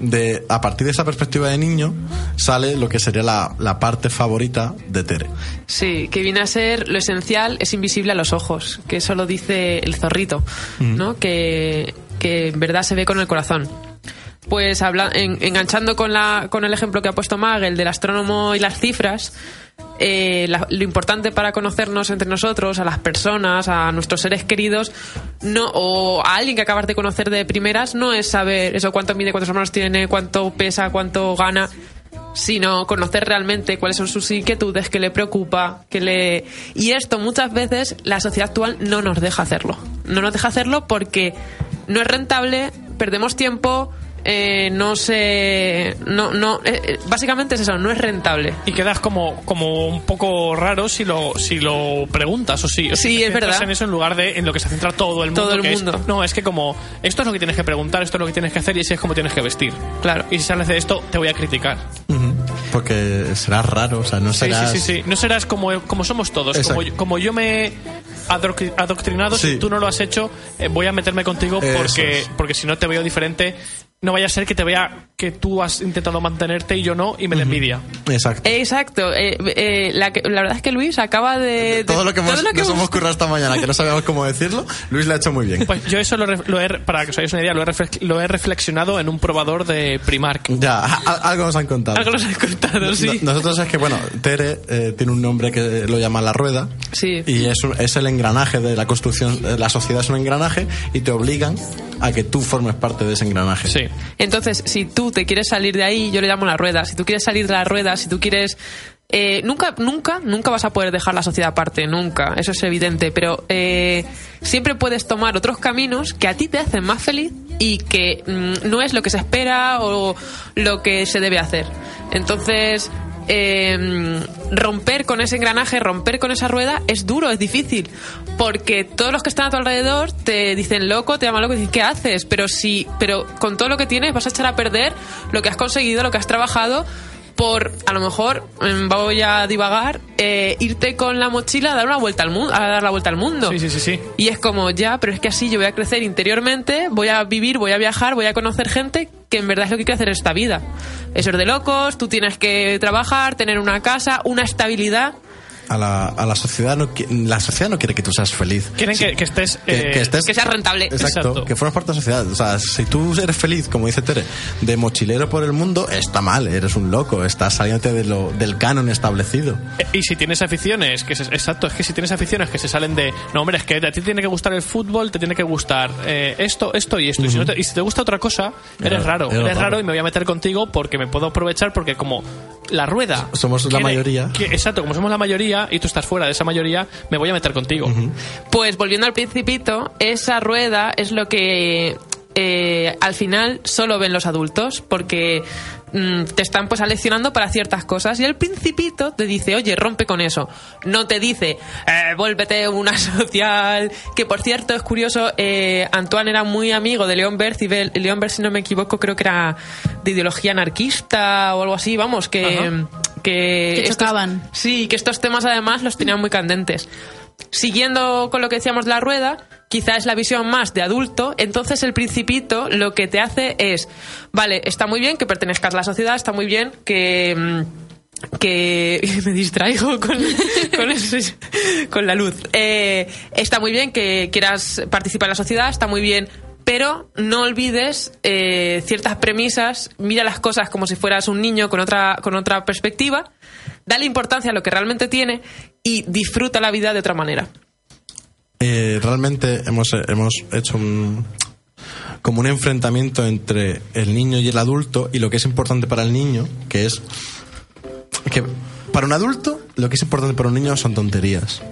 D: de, a partir de esa perspectiva de niño, sale lo que sería la, la parte favorita de Tere.
C: Sí, que viene a ser lo esencial es invisible a los ojos, que eso lo dice el zorrito, ¿no? Que, que en verdad se ve con el corazón. Pues habla, en- enganchando con, la, con el ejemplo que ha puesto Mag, el del astrónomo y las cifras, eh, la- lo importante para conocernos entre nosotros, a las personas, a nuestros seres queridos, no, o a alguien que acabas de conocer de primeras, no es saber eso cuánto mide, cuántos hermanos tiene, cuánto pesa, cuánto gana, sino conocer realmente cuáles son sus inquietudes, qué le preocupa, qué le... Y esto muchas veces la sociedad actual no nos deja hacerlo. No nos deja hacerlo porque no es rentable, perdemos tiempo, eh, no se... No, no, eh, eh, básicamente es eso, no es rentable.
B: Y quedas como, como un poco raro si lo, si lo preguntas o si, o si
C: Sí,
B: te
C: es
B: centras
C: verdad.
B: en eso en lugar de en lo que se centra todo el mundo.
C: Todo el
B: que es,
C: mundo.
B: no, es que como esto es lo que tienes que preguntar, esto es lo que tienes que hacer y así es como tienes que vestir.
C: Claro.
B: Y si sales de esto, te voy a criticar.
D: Porque serás raro, o sea, no
B: Sí,
D: serás...
B: sí, sí, sí. No serás como, como somos todos. Como, yo- como yo me adoctrinado,
D: Sí.
B: si tú no lo has hecho, eh, voy a meterme contigo porque,
D: es.
B: porque si no te veo diferente, no vaya a ser que te vea que tú has intentado mantenerte y yo no, y me da envidia.
D: Exacto.
C: Exacto. eh, eh, la, que- la verdad es que Luis acaba de... de-
D: todo lo que, hemos,
C: todo lo que
D: nos
C: hemos-
D: hemos currado esta mañana, que no sabíamos cómo decirlo, Luis lo ha hecho muy bien.
B: Pues yo eso lo, lo he, para que os hagáis una idea, lo he, lo he reflexionado en un probador de Primark.
D: Ya, a- algo nos han contado.
C: Algo nos has contado, sí.
D: No- Nosotros es que, bueno, Tere eh, tiene un nombre que lo llama la rueda.
C: Sí.
D: Y es, un- es el engranaje de la construcción. eh, La sociedad es un engranaje y te obligan a que tú formes parte de ese engranaje.
B: Sí.
C: Entonces, si tú te quieres salir de ahí, yo le llamo la rueda. Si tú quieres salir de la rueda, si tú quieres. eh, nunca, nunca, nunca vas a poder dejar la sociedad aparte, nunca. Eso es evidente. Pero eh, siempre puedes tomar otros caminos que a ti te hacen más feliz y que mm, no es lo que se espera o lo que se debe hacer. Entonces. Eh, romper con ese engranaje, romper con esa rueda es duro, es difícil, porque todos los que están a tu alrededor te dicen loco, te llaman loco y dicen ¿qué haces? Pero si, pero con todo lo que tienes vas a echar a perder lo que has conseguido, lo que has trabajado por a lo mejor mm, voy a divagar eh, irte con la mochila a dar una vuelta al mundo a dar la vuelta al mundo.
B: Sí, sí, sí, sí.
C: y es como ya pero es que así yo voy a crecer interiormente voy a vivir voy a viajar voy a conocer gente que en verdad es lo que quiero hacer en esta vida. Eso es de locos tú tienes que trabajar tener una casa una estabilidad
D: A la, a la sociedad no la sociedad no quiere que tú seas feliz.
B: Quieren que, que estés...
D: Que,
B: eh,
D: que estés
C: que sea rentable.
D: Exacto,
B: Exacto.
D: que formes parte de la sociedad. O sea, si tú eres feliz, como dice Tere, de mochilero por el mundo, está mal, eres un loco, estás saliéndote de lo, del canon establecido.
B: Eh, Y si tienes aficiones, que se- exacto, es que si tienes aficiones que se salen de, no hombre, es que a ti tiene que gustar el fútbol, te tiene que gustar eh, esto, esto y esto. y, si no te, y si te gusta otra cosa, eres
D: Eres-
B: raro,
D: eres
B: eres
D: raro.
B: raro y me voy a meter contigo porque me puedo aprovechar porque como la rueda.
D: Somos la mayoría.
B: que- exacto, como somos la mayoría y tú estás fuera de esa mayoría, me voy a meter contigo.
C: Pues volviendo al principito, esa rueda es lo que eh, al final solo ven los adultos porque mm, te están pues aleccionando para ciertas cosas y el principito te dice, oye, rompe con eso. No te dice, eh, vuélvete una social. Que por cierto es curioso, eh, Antoine era muy amigo de León Berth y León Berth, si no me equivoco, creo que era de ideología anarquista o algo así, vamos, que...
B: Ajá.
C: Que,
A: Que
C: estos-. Sí, que estos temas además los tenían muy candentes. Siguiendo con lo que decíamos de la rueda, quizá es la visión más de adulto, entonces el principito lo que te hace es, vale, está muy bien que pertenezcas a la sociedad, está muy bien que... mm, que me distraigo con, con la luz. Eh, está muy bien que quieras participar en la sociedad, está muy bien, pero no olvides eh, ciertas premisas, mira las cosas como si fueras un niño con otra, con otra perspectiva, dale importancia a lo que realmente tiene y disfruta la vida de otra manera.
D: Eh, realmente hemos, hemos hecho un, como un enfrentamiento entre el niño y el adulto y lo que es importante para el niño, que es que para un adulto lo que es importante para un niño son tonterías.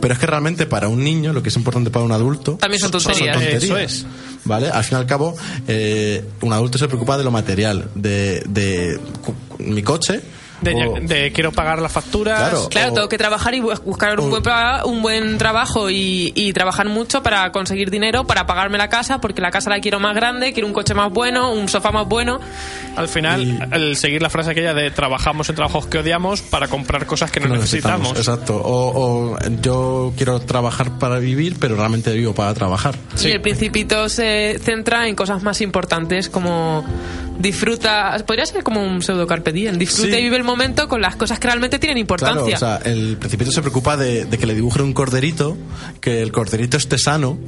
D: Pero es que realmente para un niño lo que es importante para un adulto
C: También son tonterías.
B: Eso es.
D: ¿Vale? Al fin y al cabo, eh, un adulto se preocupa de lo material, de, de mi coche.
B: De,
D: o-
B: de quiero pagar las facturas.
D: Claro.
C: Claro,
D: O-
C: tengo que trabajar y bu- buscar un,
D: o-
C: buen, un buen trabajo y, y trabajar mucho para conseguir dinero, para pagarme la casa, porque la casa la quiero más grande, quiero un coche más bueno, un sofá más bueno.
B: Al final, el seguir la frase aquella de trabajamos en trabajos que odiamos para comprar cosas que no,
D: no
B: necesitamos.
D: Exacto. O, o yo quiero trabajar para vivir, pero realmente vivo para trabajar.
B: Sí.
C: Y el principito se centra en cosas más importantes como disfruta, podría ser como un pseudo carpe diem, disfruta
D: Sí.
C: y vive el momento con las cosas que realmente tienen
D: Claro,
C: importancia.
D: o sea, el principito se preocupa de, de que le dibuje un corderito, que el corderito esté sano.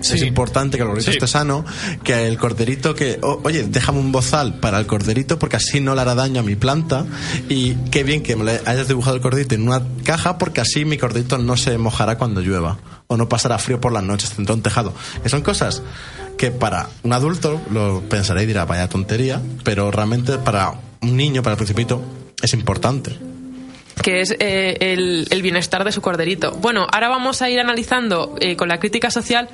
B: Sí.
D: Es importante que el corderito
B: Sí.
D: esté sano, que el corderito que, o- oye, déjame un bozal para el corderito porque así no le hará daño a mi planta y qué bien que me le hayas dibujado el corderito en una caja porque así mi corderito no se mojará cuando llueva o no pasará frío por las noches tendrá un tejado. Que son cosas que para un adulto lo pensará y dirá, vaya tontería, pero realmente para un niño, para el principito, es importante.
C: que es eh, el, el bienestar de su corderito. Bueno, ahora vamos a ir analizando eh, con la crítica social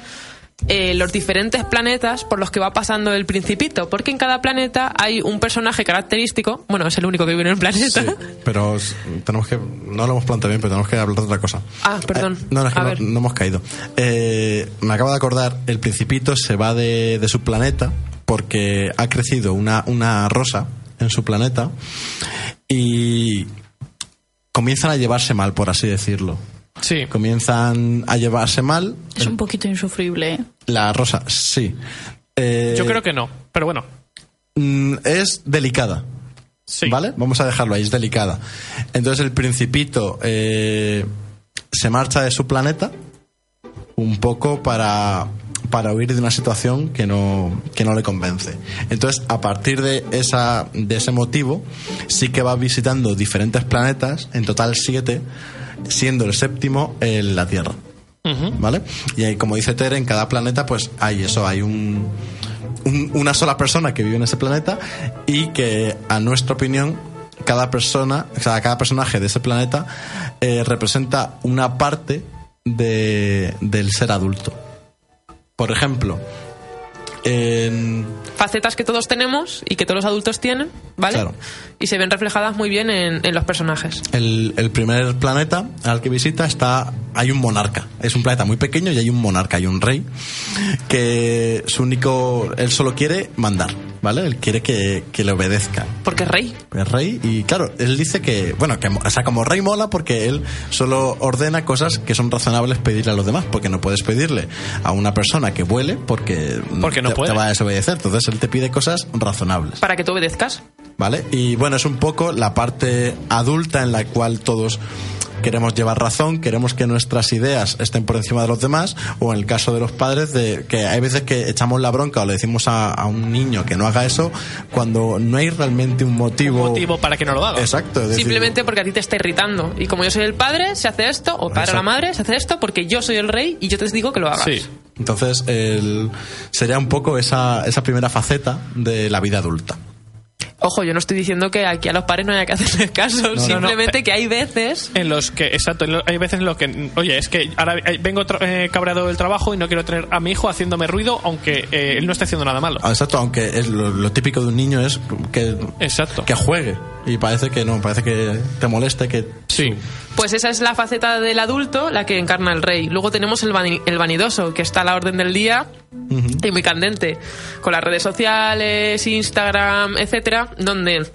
C: eh, los diferentes planetas por los que va pasando el principito, porque en cada planeta hay un personaje característico, bueno, es el único que vive en el planeta.
D: Sí, pero tenemos que. No lo hemos planteado bien, pero tenemos que hablar de otra cosa.
C: Ah, perdón.
D: Eh, no, no, es que no, no hemos caído. Eh, me acabo de acordar, el Principito se va de, de su planeta porque ha crecido una, una rosa en su planeta y comienzan a llevarse mal, por así decirlo.
B: Sí.
D: Comienzan a llevarse mal.
A: Es un poquito insufrible. ¿eh?
D: La rosa, sí. Eh,
B: Yo creo que no, pero bueno.
D: mm, es delicada.
B: Sí.
D: ¿Vale? Vamos a dejarlo ahí, es delicada. Entonces el principito eh, se marcha de su planeta un poco para, para huir de una situación que no, que no le convence. Entonces, a partir de, esa, de ese motivo, sí que va visitando diferentes planetas, en total siete, siendo el séptimo en la Tierra. ¿Vale? Y ahí, como dice Tere, en cada planeta, pues hay eso, hay un, un- una sola persona que vive en ese planeta y que, a nuestra opinión, cada persona, o sea, cada personaje de ese planeta eh, representa una parte de, del ser adulto. Por ejemplo, en,
C: Facetas que todos tenemos y que todos los adultos tienen, ¿vale?
D: Claro.
C: Y se ven reflejadas muy bien en, en los personajes.
D: el, el primer planeta al que visita está hay un monarca es un planeta muy pequeño y hay un monarca hay un rey que su único él solo quiere mandar vale él quiere que, que le obedezcan
C: Porque es rey.
D: el rey y claro él dice que bueno que o sea como rey mola porque él solo ordena cosas que son razonables pedirle a los demás porque no puedes pedirle a una persona que vuele porque
B: Porque no
D: te,
B: puede.
D: te va a desobedecer entonces él te pide cosas razonables
C: Para que tú obedezcas.
D: ¿Vale? Y bueno, es un poco la parte adulta en la cual todos queremos llevar razón, queremos que nuestras ideas estén por encima de los demás, o en el caso de los padres, de que hay veces que echamos la bronca o le decimos a, a un niño que no haga eso cuando no hay realmente un motivo.
B: Motivo para que no lo haga.
D: Exacto. es decir,
C: Simplemente porque a ti te está irritando. Y como yo soy el padre, se hace esto, o padre o la madre, se hace esto porque yo soy el rey y yo te digo que lo hagas.
B: Sí.
D: Entonces, el- sería un poco esa, esa primera faceta de la vida adulta.
C: Ojo, yo no estoy diciendo que aquí a los padres no haya que hacerles caso,
B: no,
C: simplemente
B: no.
C: que hay veces
B: En los que, exacto, en lo- hay veces en los que, oye, es que ahora eh, vengo tra- eh, cabreado del trabajo y no quiero tener a mi hijo haciéndome ruido, aunque eh, él no esté haciendo nada malo.
D: Ah, Exacto, aunque es lo, lo típico de un niño es que,
B: Exacto.
D: que juegue. Y parece que no, parece que te moleste, que
B: Sí.
C: Pues esa es la faceta del adulto, la que encarna el rey. Luego tenemos el, vani- el vanidoso, que está a la orden del día y muy candente, con las redes sociales, Instagram, etcétera, donde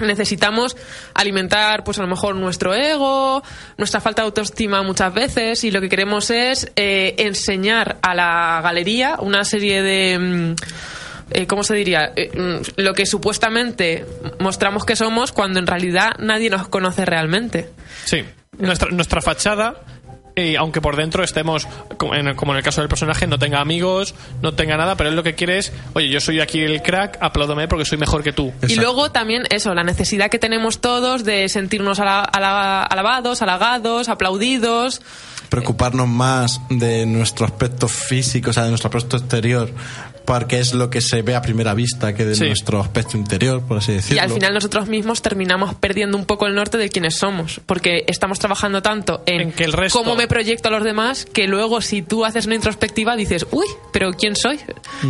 C: necesitamos alimentar, pues a lo mejor nuestro ego, nuestra falta de autoestima muchas veces, y lo que queremos es eh, enseñar a la galería una serie de. mm, eh, ¿Cómo se diría? Eh, mm, lo que supuestamente mostramos que somos cuando en realidad nadie nos conoce realmente.
B: Sí. Nuestra, nuestra fachada, y aunque por dentro estemos, como en, el caso del personaje, no tenga amigos, no tenga nada, pero él lo que quiere es, oye, yo soy aquí el crack, apláudame porque soy mejor que tú.
C: Y luego también eso, la necesidad que tenemos todos de sentirnos ala- ala- alabados, halagados, aplaudidos.
D: preocuparnos más de nuestro aspecto físico, o sea, de nuestro aspecto exterior, porque es lo que se ve a primera vista que de
B: Sí.
D: nuestro aspecto interior, por así
C: Y
D: decirlo.
C: al final nosotros mismos terminamos perdiendo un poco el norte de quiénes somos, porque estamos trabajando tanto en,
B: En que el resto-
C: cómo me proyecto a los demás, que luego si tú haces una introspectiva dices, uy, pero ¿quién soy?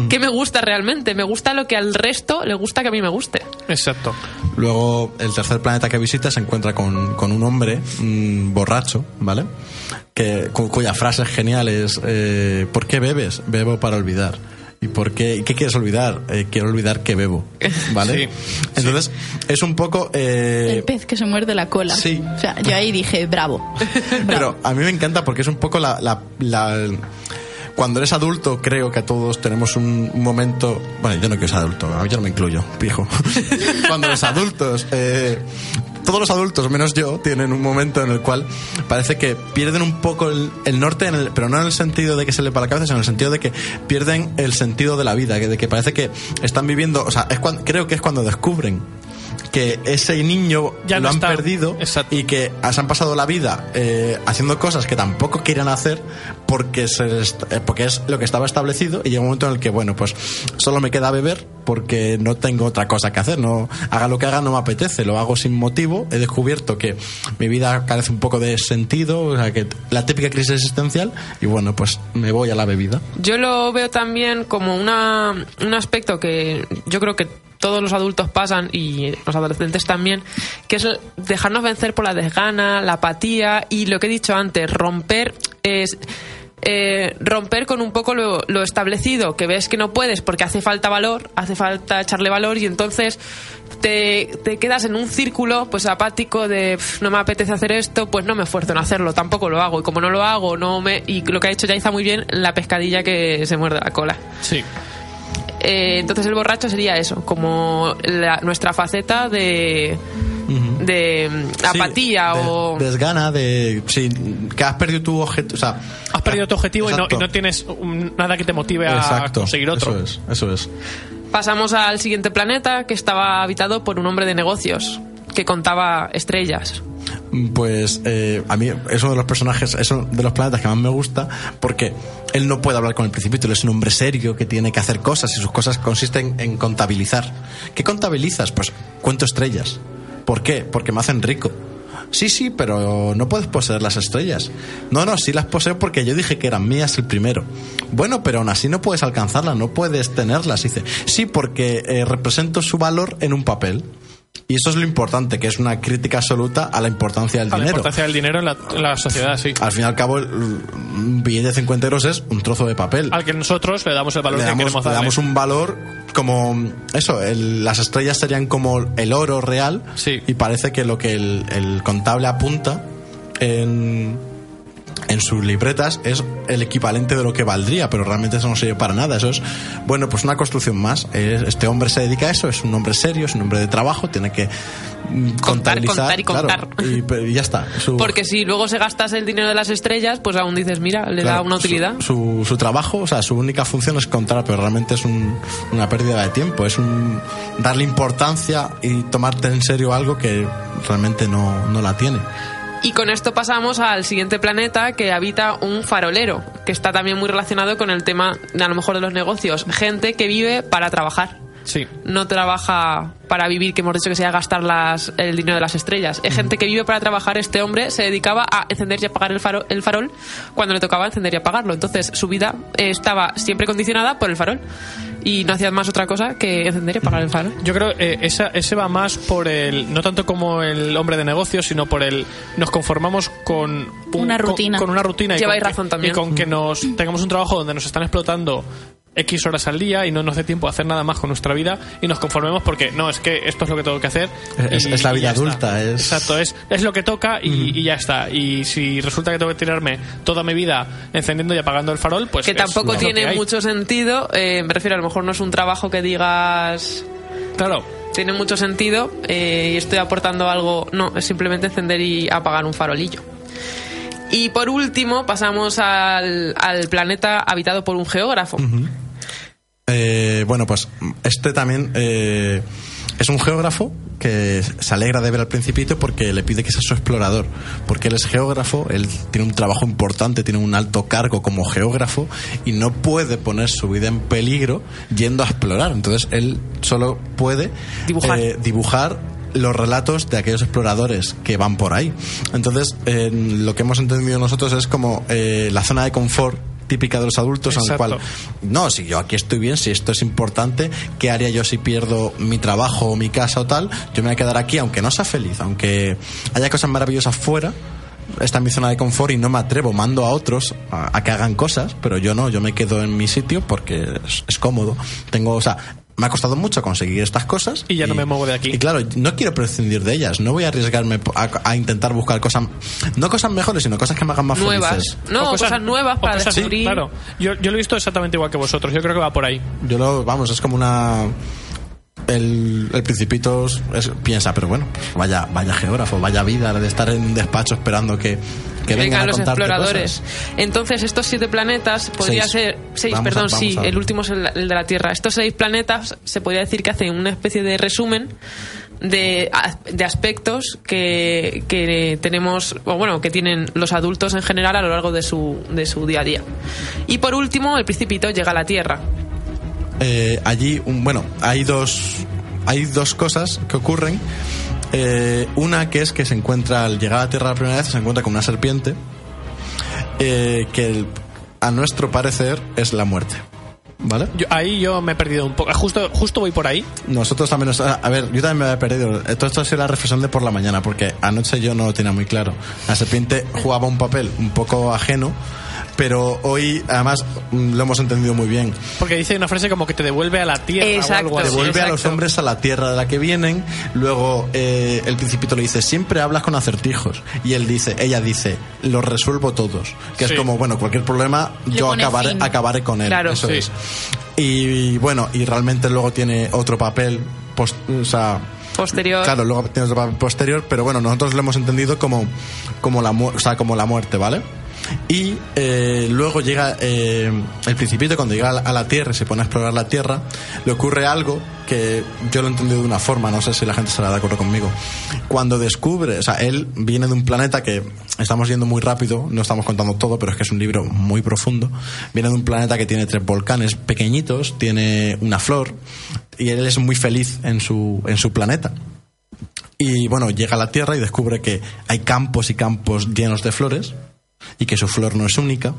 C: ¿Qué me gusta realmente? Me gusta lo que al resto le gusta que a mí me guste.
B: Exacto.
D: Luego, el tercer planeta que visita se encuentra con, con un hombre mm, borracho, ¿vale? Que, cu- cuya frase es genial es, eh, ¿por qué bebes? Bebo para olvidar. ¿Y por qué, qué quieres olvidar? Eh, quiero olvidar que bebo, ¿vale?
B: Sí,
D: Entonces, es un poco... eh,
A: El pez que se muerde la cola.
D: Sí.
A: O sea, yo ahí dije, bravo.
D: Pero a mí me encanta porque es un poco la, la- la- cuando eres adulto, creo que todos tenemos un, momento. Bueno, yo no quiero ser adulto, yo no me incluyo, pijo. cuando los adultos. eh, todos los adultos, menos yo, tienen un momento en el cual parece que pierden un poco el, norte, en el- pero no en el sentido de que se le para la cabeza, sino en el sentido de que pierden el sentido de la vida, que, de que parece que están viviendo. O sea, es cuan- creo que es cuando descubren que ese niño
B: Ya
D: lo
B: no
D: han
B: está.
D: perdido
B: Exacto.
D: y que se han pasado la vida eh, haciendo cosas que tampoco querían hacer porque se eh, porque es lo que estaba establecido y llega un momento en el que bueno pues solo me queda beber porque no tengo otra cosa que hacer no haga lo que haga no me apetece lo hago sin motivo. He descubierto que mi vida carece un poco de sentido o sea que la típica crisis existencial y bueno pues me voy a la bebida.
C: Yo lo veo también como una, un aspecto que yo creo que todos los adultos pasan y los adolescentes también, que es dejarnos vencer por la desgana, la apatía y lo que he dicho antes, romper es eh, romper con un poco lo, lo establecido, que ves que no puedes porque hace falta valor, hace falta echarle valor y entonces te, te quedas en un círculo pues apático de "Pf, no me apetece hacer esto, pues no me esfuerzo en hacerlo, tampoco lo hago y como no lo hago, no me y lo que ha hecho Yaiza muy bien, la pescadilla que se muerde la cola.
B: Sí.
C: Eh, entonces el borracho sería eso, como la- nuestra faceta de de apatía
D: Sí, de-
C: o
D: desgana de sí, que has perdido tu objeto o sea
B: Has perdido tu objetivo y no, y
D: Exacto.
B: no tienes nada que te motive a
D: Exacto,
B: conseguir otro.
D: eso es eso es
C: Pasamos al siguiente planeta que estaba habitado por un hombre de negocios que contaba estrellas.
D: Pues eh, a mí es uno de los personajes, es uno de los planetas que más me gusta porque él no puede hablar con el principito, él es un hombre serio que tiene que hacer cosas y sus cosas consisten en contabilizar. ¿Qué contabilizas? Pues cuento estrellas. ¿Por qué? Porque me hacen rico. Sí, sí, pero no puedes poseer las estrellas. No, no, sí las poseo porque yo dije que eran mías el primero. Bueno, pero aún así no puedes alcanzarlas, no puedes tenerlas. Dice, sí, porque eh, represento su valor en un papel. Y eso es lo importante, que es una crítica absoluta a la importancia del
B: A la
D: dinero.
B: importancia del dinero en la, en la sociedad, sí.
D: Al fin y al cabo, el- un billete de 50 euros es un trozo de papel.
B: Al que nosotros le damos el valor
D: le
B: que
D: damos,
B: queremos
D: le
B: darle.
D: damos un valor como eso, el- las estrellas serían como el oro real
B: Sí.
D: y parece que lo que el, el contable apunta en, en sus libretas es el equivalente de lo que valdría, pero realmente eso no sirve para nada. Eso es, bueno, pues una construcción más. Este hombre se dedica a eso, es un hombre serio, es un hombre de trabajo, tiene que mm,
C: Contar, contar y
D: claro,
C: contar.
D: y, ya está. Su-
C: Porque si luego se gastas el dinero de las estrellas, pues aún dices, mira, le da una
D: su-
C: utilidad.
D: Su, su trabajo, o sea, su única función es contar, pero realmente es un- una pérdida de tiempo. Es un darle importancia y tomarte en serio algo que realmente no, no la tiene.
C: Y con esto pasamos al siguiente planeta que habita un farolero, que está también muy relacionado con el tema, a lo mejor, de los negocios. Gente que vive para trabajar.
B: Sí.
C: no trabaja para vivir, que hemos dicho que sea gastar las, el dinero de las estrellas. Es gente que vive para trabajar. Este hombre se dedicaba a encender y apagar el, faro, el farol cuando le tocaba encender y apagarlo. Entonces su vida eh, estaba siempre condicionada por el farol y no hacía más otra cosa que encender y apagar el farol.
B: Yo creo eh, esa, ese va más por el, no tanto como el hombre de negocios, sino por el, nos conformamos con un-
A: Una rutina.
B: Con, una rutina. y
C: Lleváis
B: con que-
C: razón también.
B: Y con que nos tengamos un trabajo donde nos están explotando X horas al día y no nos dé tiempo a hacer nada más con nuestra vida y nos conformemos porque no, es que esto es lo que tengo que hacer.
D: Es-
B: y-
D: es la vida adulta, es-
B: Exacto, es, es lo que toca y, y ya está. Y si resulta que tengo que tirarme toda mi vida encendiendo y apagando el farol, pues.
C: que
B: es
C: tampoco
B: lo que
C: tiene
B: hay.
C: mucho sentido. eh, me refiero, a lo mejor no es un trabajo que digas
B: Claro.
C: tiene mucho sentido eh, y estoy aportando algo. No, es simplemente encender y apagar un farolillo. Y por último, pasamos al, al planeta habitado por un geógrafo.
D: Eh, bueno, pues este también eh, es un geógrafo que se alegra de ver al principito porque le pide que sea su explorador. Porque él es geógrafo, él tiene un trabajo importante, tiene un alto cargo como geógrafo y no puede poner su vida en peligro yendo a explorar. Entonces él solo puede
C: Dibujar.
D: eh, dibujar los relatos de aquellos exploradores que van por ahí. Entonces, eh, lo que hemos entendido nosotros es como eh, la zona de confort típica de los adultos,
B: Exacto.
D: cual, no, si yo aquí estoy bien, si esto es importante, ¿qué haría yo si pierdo mi trabajo o mi casa o tal? Yo me voy a quedar aquí, aunque no sea feliz, aunque haya cosas maravillosas fuera. Esta es mi zona de confort y no me atrevo, mando a otros a, a que hagan cosas, pero yo no, yo me quedo en mi sitio porque es, es cómodo. Tengo, o sea, me ha costado mucho conseguir estas cosas.
B: Y ya no me muevo de aquí.
D: Y claro, no quiero prescindir de ellas, no voy a arriesgarme a, a intentar buscar cosas, no cosas mejores, sino cosas que me hagan más
C: Nuevas.
D: felices.
C: No,
B: O
C: cosas, nuevas para
B: cosas-
C: descubrir.
B: claro, yo, yo lo he visto exactamente igual que vosotros. Yo creo que va por ahí.
D: Yo lo, vamos, es como una. El, el Principito es- piensa, pero bueno, pues vaya, vaya geógrafo, vaya vida de estar en un despacho esperando que, que vengan,
C: vengan
D: a
C: los exploradores.
D: cosas.
C: Entonces, estos siete planetas podría
D: Seis.
C: ser. Seis,
D: Vamos a-
C: perdón,
D: vamos
C: sí,
D: a-
C: el último es el, el de la Tierra. Estos seis planetas se podría decir que hacen una especie de resumen de, a- de aspectos que, que tenemos, o bueno, que tienen los adultos en general a lo largo de su, de su día a día. Y por último, el Principito llega a la Tierra.
D: Eh, allí, un- bueno, hay dos, hay dos cosas que ocurren. Eh, una que es que se encuentra, al llegar a la Tierra la primera vez, se encuentra con una serpiente eh, que el- a nuestro parecer es la muerte. ¿Vale?
B: Yo- ahí yo me he perdido un poco. Justo, justo voy por ahí.
D: Nosotros también nos... A ver, yo también me había perdido. Todo esto ha sido la reflexión de por la mañana, porque anoche yo no lo tenía muy claro. La serpiente jugaba un papel un poco ajeno, pero hoy, además, mm, lo hemos entendido muy bien.
B: Porque dice una frase como que te devuelve a la tierra
C: Exacto.
B: o algo así.
D: Devuelve a los
C: exacto.
D: hombres a la tierra de la que vienen. Luego eh, el principito le dice, siempre hablas con acertijos. Y él dice, ella dice, los resuelvo todos. Que
B: Sí.
D: es como, bueno, cualquier problema,
A: Le
D: yo acabaré,
A: fin.
D: acabaré con él.
C: Claro.
D: Eso
B: Sí.
D: es. Y bueno, y realmente luego tiene otro papel, post- o sea,
C: Posterior.
D: Claro, luego tiene otro papel posterior, pero bueno, nosotros lo hemos entendido como, como, la, mu- o sea, como la muerte, ¿vale? Y eh, luego llega eh, el principito, cuando llega a la, Tierra y se pone a explorar la Tierra, le ocurre algo que yo lo he entendido de una forma, no sé si la gente estará de acuerdo conmigo. Cuando descubre, o sea, él viene de un planeta que estamos yendo muy rápido, no estamos contando todo, pero es que es un libro muy profundo. Viene de un planeta que tiene tres volcanes pequeñitos, tiene una flor, y él es muy feliz en su, en su planeta. Y bueno, llega a la Tierra y descubre que hay campos y campos llenos de flores y que su flor no es única.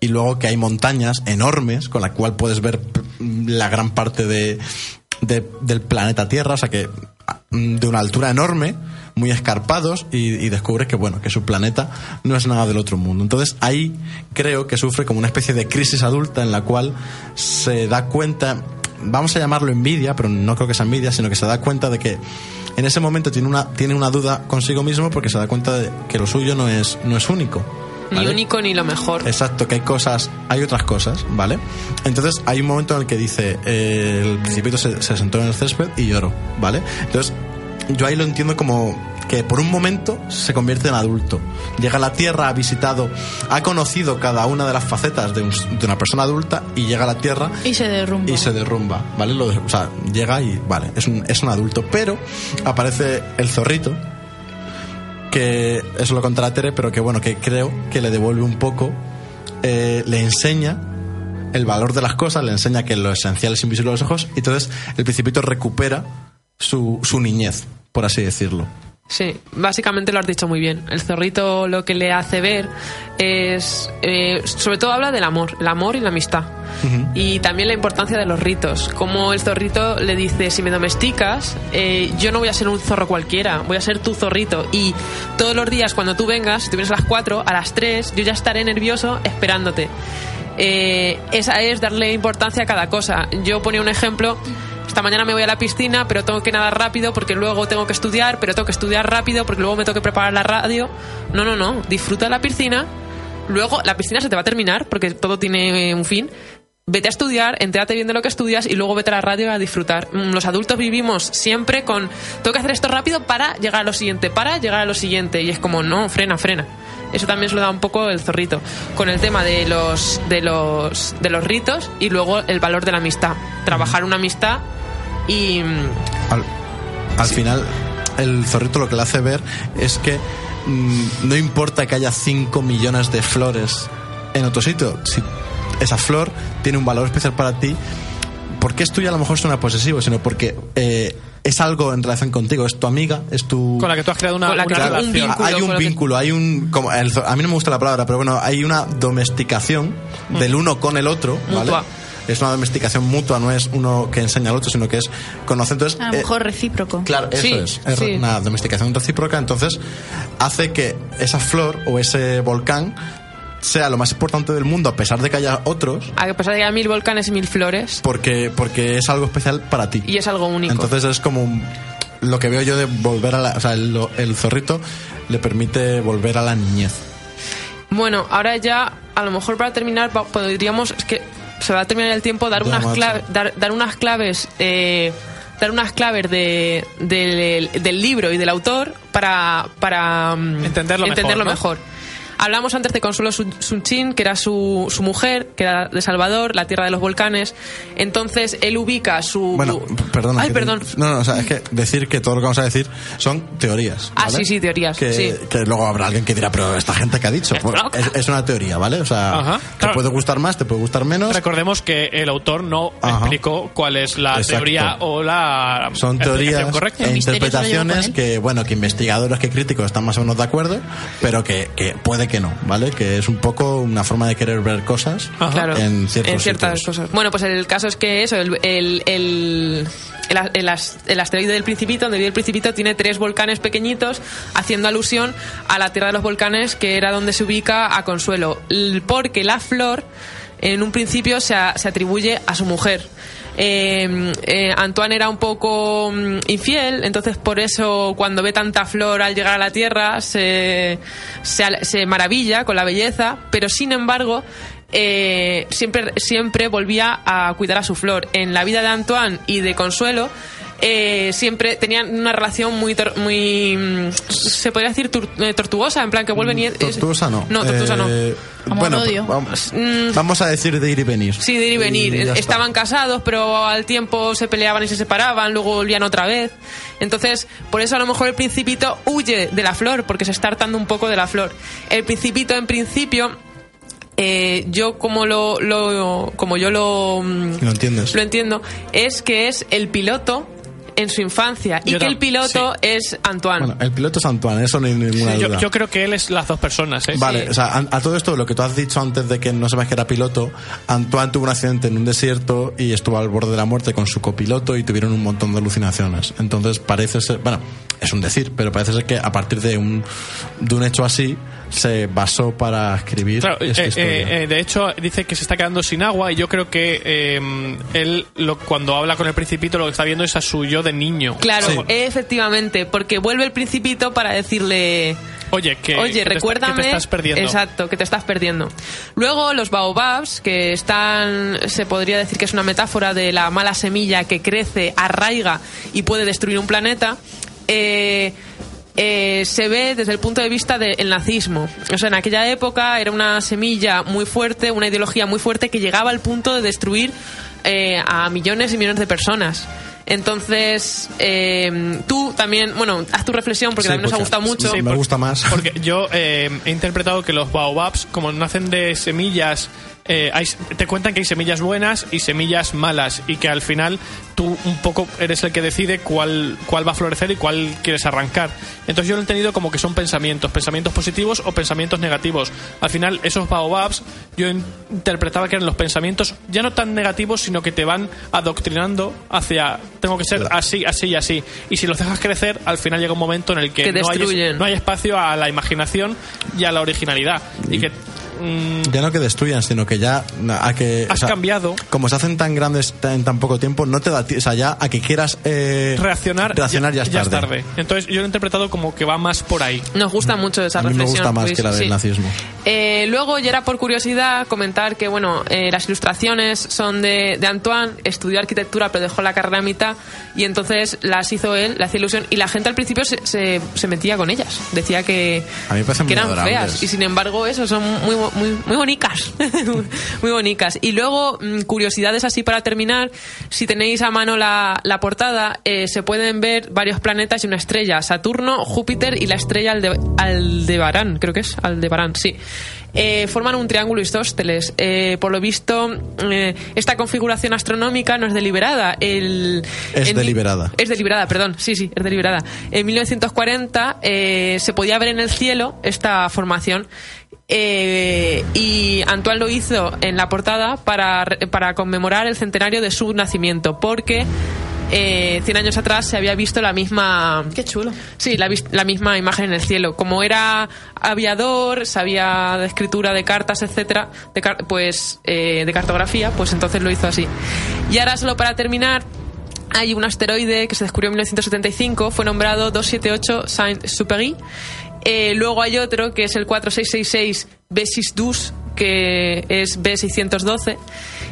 D: Y luego que hay montañas enormes con la cual puedes ver la gran parte de, de- del planeta Tierra, o sea que mm, de una altura enorme, muy escarpados, y, y descubre que bueno, que su planeta no es nada del otro mundo. Entonces ahí creo que sufre como una especie de crisis adulta en la cual se da cuenta, vamos a llamarlo envidia, pero no creo que sea envidia, sino que se da cuenta de que en ese momento tiene una, tiene una duda consigo mismo porque se da cuenta de que lo suyo no es, no es único.
C: Ni único ni lo mejor.
D: Exacto, que hay cosas, hay otras cosas, ¿vale? Entonces hay un momento en el que dice, eh, el principito se, se sentó en el césped y lloró, ¿vale? Entonces yo ahí lo entiendo como que por un momento se convierte en adulto. Llega a la Tierra, ha visitado, ha conocido cada una de las facetas de, un- de una persona adulta y llega a la Tierra
A: Y se derrumba.
D: y se derrumba, ¿vale? Lo o sea, llega y, vale, es un, es un adulto, pero aparece el zorrito, que eso lo contará Tere, pero que bueno, que creo que le devuelve un poco, eh, le enseña el valor de las cosas, le enseña que lo esencial es invisible a los ojos, y entonces el principito recupera su, su niñez, por así decirlo.
C: Sí, básicamente lo has dicho muy bien. El zorrito lo que le hace ver es, eh, sobre todo habla del amor, el amor y la amistad. Y también la importancia de los ritos. Como el zorrito le dice, si me domesticas, eh, yo no voy a ser un zorro cualquiera, voy a ser tu zorrito. Y todos los días cuando tú vengas, si tú vienes a las 4, a las 3, yo ya estaré nervioso esperándote. Eh, esa es darle importancia a cada cosa. Yo ponía un ejemplo esta mañana me voy a la piscina, pero tengo que nadar rápido porque luego tengo que estudiar, pero tengo que estudiar rápido porque luego me tengo que preparar la radio. No, no, no. Disfruta la piscina. Luego la piscina se te va a terminar porque todo tiene un fin. Vete a estudiar, entérate bien de lo que estudias y luego vete a la radio a disfrutar. Mm, los adultos vivimos siempre con tengo que hacer esto rápido para llegar a lo siguiente, para llegar a lo siguiente. Y es como, no, frena, frena. Eso también se lo da un poco el zorrito. Con el tema de los, de los, de los ritos y luego el valor de la amistad. Trabajar una amistad y...
D: Al, al final, el zorrito lo que le hace ver es que mm, no importa que haya 5 millones de flores en otro sitio, si esa flor tiene un valor especial para ti, porque es tuya a lo mejor suena posesivo, sino porque eh, es algo en relación contigo, es tu amiga, es tu...
B: Con la que tú has creado una, una
C: tú- un
B: relación.
C: vínculo.
D: hay un
C: lo que-
D: vínculo, hay un... Como el a mí no me gusta la palabra, pero bueno, hay una domesticación del uno con el otro, ¿vale?
C: Mutua.
D: Es una domesticación mutua, no es uno que enseña al otro, sino que es conocer. Entonces,
A: A lo
D: eh,
A: mejor recíproco.
D: Claro, eso
C: Sí,
D: es. Es
C: sí.
D: una domesticación recíproca, entonces hace que esa flor o ese volcán sea lo más importante del mundo, a pesar de que haya otros,
C: A pesar de que hay mil volcanes y mil flores,
D: porque, porque es algo especial para ti.
C: y es algo único.
D: Entonces es como un- lo que veo yo de volver a la. O sea, el, el zorrito le permite volver a la niñez.
C: Bueno, ahora ya, a lo mejor para terminar, podríamos, es que se va a terminar el tiempo, dar
D: Ya,
C: unas claves, dar, dar unas claves, eh, dar unas claves de, del, del libro y del autor para, para mm,
B: Entenderlo mejor,
C: entenderlo
B: ¿no?
C: Hablamos antes de Consuelo Sun Sun Chin, que era su, su mujer, que era de Salvador, la tierra de los volcanes. Entonces él ubica su.
D: Bueno, perdona.
C: Ay,
D: que te-
C: perdón.
D: no, no, o sea, es que decir que todo lo que vamos a decir son teorías.
C: Ah,
D: ¿vale?
C: sí, sí, teorías,
D: Que,
C: sí.
D: que luego habrá alguien que dirá, pero esta gente que ha dicho.
C: Loca.
D: es, es una teoría, ¿vale? O sea,
B: Ajá,
D: te
B: claro.
D: puede gustar más, te puede gustar menos.
B: Recordemos que el autor no
D: Ajá.
B: explicó cuál es la
D: Exacto.
B: teoría o la
D: Son teorías
B: correcta.
D: e interpretaciones que, bueno, que investigadores, que críticos están más o menos de acuerdo, pero que, que puede que no, ¿vale? Que es un poco una forma de querer ver cosas.
C: Claro,
D: en ciertos
C: ciertas
D: sitios.
C: cosas. Bueno, pues el caso es que eso, el, el, el, el, el as- el asteroide del Principito, donde vive el Principito, tiene tres volcanes pequeñitos, haciendo alusión a la tierra de los volcanes, que era donde se ubica a Consuelo. Porque la flor, en un principio, se, a- se atribuye a su mujer. Eh, eh, Antoine era un poco mm, infiel, entonces por eso cuando ve tanta flor al llegar a la Tierra se, se maravilla con la belleza, pero sin embargo eh, siempre, siempre volvía a cuidar a su flor. En la vida de Antoine y de Consuelo eh, siempre tenían una relación muy, tor- muy mm, se podría decir tur- eh, tortuosa, en plan que vuelven y... es-
D: Tortuosa no.
C: No, tortuosa no.
D: Eh, bueno,
A: odio.
D: vamos,
C: Mm.
D: vamos a decir de ir y venir.
C: Sí, de ir y venir.
D: está.
C: Estaban casados, pero al tiempo se peleaban y se separaban, luego volvían otra vez. Entonces, por eso a lo mejor el principito huye de la flor, porque se está hartando un poco de la flor. El principito, en principio, eh, yo como lo, lo- como yo lo, mm,
D: ¿Lo entiendes?
C: lo entiendo, es que es el piloto en su infancia y
B: Yo
C: que el piloto
B: sí.
C: es Antoine.
D: Bueno, el piloto es Antoine, eso no hay ninguna
B: Yo,
D: duda.
B: yo creo que él es las dos personas. ¿eh?
D: Vale,
B: Sí.
D: o sea, a, a todo esto, lo que tú has dicho antes de que no sabes que era piloto, Antoine tuvo un accidente en un desierto y estuvo al borde de la muerte con su copiloto y tuvieron un montón de alucinaciones. Entonces parece ser, bueno, es un decir, pero parece ser que a partir de un, de un hecho así se basó para escribir
B: Claro,
D: esta
B: eh,
D: historia.
B: eh, eh, de hecho dice que se está quedando sin agua y yo creo que eh, él lo, cuando habla con el principito lo que está viendo es a su yo de niño.
C: Claro,
D: Sí.
C: efectivamente, porque vuelve el principito para decirle...
B: Oye, que,
C: Oye,
B: que te está-
C: recuérdame.
B: que te estás perdiendo.
C: Exacto, que te estás perdiendo. Luego, los baobabs, que están. Se podría decir que es una metáfora de la mala semilla que crece, arraiga y puede destruir un planeta. eh, eh, se ve desde el punto de vista del nazismo. O sea, en aquella época era una semilla muy fuerte, una ideología muy fuerte que llegaba al punto de destruir eh, a millones y millones de personas. Entonces, eh, tú también, bueno, haz tu reflexión porque
D: Sí,
C: también nos ha gustado mucho.
D: sí, me gusta más.
B: Porque yo eh, he interpretado que los baobabs, como nacen de semillas, eh, hay- te cuentan que hay semillas buenas y semillas malas y que al final tú un poco eres el que decide cuál, cuál va a florecer y cuál quieres arrancar. Entonces yo lo he entendido como que son pensamientos, pensamientos positivos o pensamientos negativos. Al final esos baobabs yo in- interpretaba que eran los pensamientos ya no tan negativos, sino que te van adoctrinando hacia tengo que ser así, así y así. Y si los dejas crecer, al final llega un momento en el que,
C: Que
B: no, hay, no hay espacio a la imaginación y a la originalidad. Y que mm,
D: Ya no que destruyan, sino que ya a que...
B: Has cambiado.
D: Como se hacen tan grandes en tan poco tiempo, no te da... O sea, ya a que quieras... eh,
B: reaccionar,
D: reaccionar ya, es tarde.
B: Entonces yo lo he interpretado como que va más por ahí.
C: Nos gusta mucho esa
D: A mí me
C: reflexión.
D: gusta más
C: Luis,
D: que la del
C: sí.
D: nazismo.
C: Eh, luego, ya era por curiosidad, comentar que, bueno, eh, las ilustraciones son de, de Antoine, estudió arquitectura pero dejó la carrera a mitad y entonces las hizo él, le hacía ilusión y la gente al principio se, se, se metía con ellas. Decía que,
D: A mí me parecen
C: que
D: muy
C: eran
D: adorables.
C: feas y sin embargo eso son muy, muy, muy bonitas. muy bonitas. Y luego, mm, curiosidades así para terminar, si tenéis a mano la, la portada, eh, se pueden ver varios planetas y una estrella, Saturno, Júpiter y la estrella Alde- Aldebarán, creo que es Aldebarán, sí. Eh, forman un triángulo isósceles. Eh, por lo visto, eh, esta configuración astronómica no es deliberada. El,
D: Es deliberada.
C: Es deliberada, perdón. Sí, sí, es deliberada. En 1940 eh, se podía ver en el cielo esta formación. Eh, y Antoine lo hizo en la portada para, para conmemorar el centenario de su nacimiento, porque eh, 100 años atrás se había visto la misma.
A: Qué chulo.
C: Sí, la, la misma imagen en el cielo. Como era aviador, sabía de escritura de cartas, etcétera, de car- pues eh, de cartografía, pues entonces lo hizo así. Y ahora solo para terminar. Hay un asteroide que se descubrió en 1975, fue nombrado 278 Saint-Supéry. Eh, luego hay otro que es el 4666 B612, que es B612.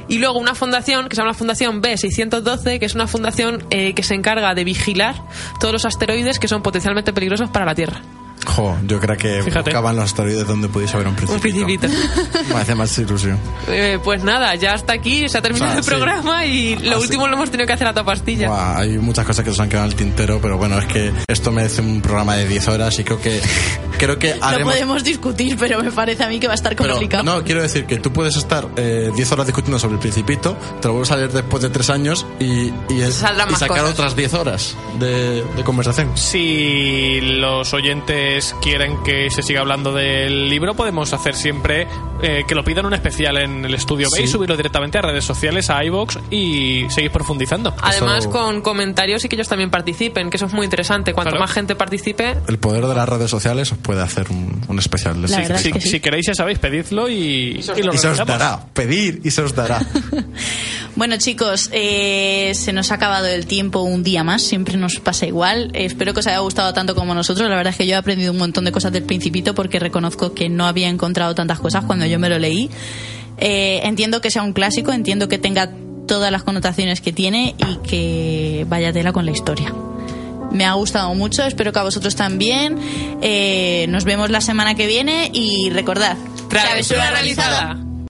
C: Y luego una fundación que se llama la Fundación B612, que es una fundación eh, que se encarga de vigilar todos los asteroides que son potencialmente peligrosos para la Tierra.
D: Jo, yo creo que
B: Fíjate.
D: buscaban los asteroides donde pudiese haber un principito.
C: Un principito.
D: Me hace más ilusión.
C: Eh, pues nada, ya hasta aquí se ha terminado
D: O sea,
C: el
D: sí.
C: programa y lo
D: Así.
C: último lo hemos tenido que hacer a toda pastilla.
D: Buah, hay muchas cosas que nos han quedado en el tintero, pero bueno, es que esto merece un programa de 10 horas y creo que creo que
A: Lo
D: haremos...
A: podemos discutir, pero me parece a mí que va a estar
D: Pero,
A: complicado.
D: no, quiero decir que tú puedes estar eh, 10 horas discutiendo sobre el Principito, te lo vuelves a leer después de 3 años y, y, es- y sacar
C: cosas.
D: otras 10 horas de, de conversación.
B: Si los oyentes quieren que se siga hablando del libro, podemos hacer siempre eh, que lo pidan un especial en el estudio B y
D: Sí.
B: subirlo directamente a redes sociales, a iBox y seguir profundizando.
C: Además,
D: Eso-
C: con comentarios y que ellos también participen, que eso es muy interesante. Cuanto
B: Claro.
C: más gente participe,
D: El poder de las redes sociales os puede hacer un, un especial de sí.
A: es que sí.
B: si queréis, ya sabéis, pedidlo y, y lo
D: Y se os dará. Pedir y se os dará.
A: Bueno, chicos, eh, se nos ha acabado el tiempo un día más, siempre nos pasa igual. Eh, espero que os haya gustado tanto como nosotros. La verdad es que yo he aprendido un montón de cosas del Principito porque reconozco que no había encontrado tantas cosas cuando yo me lo leí. Eh, entiendo que sea un clásico, entiendo que tenga todas las connotaciones que tiene y que vaya tela con la historia. Me ha gustado mucho, espero que a vosotros también. Eh, nos vemos la semana que viene y recordad,
C: travesura realizada.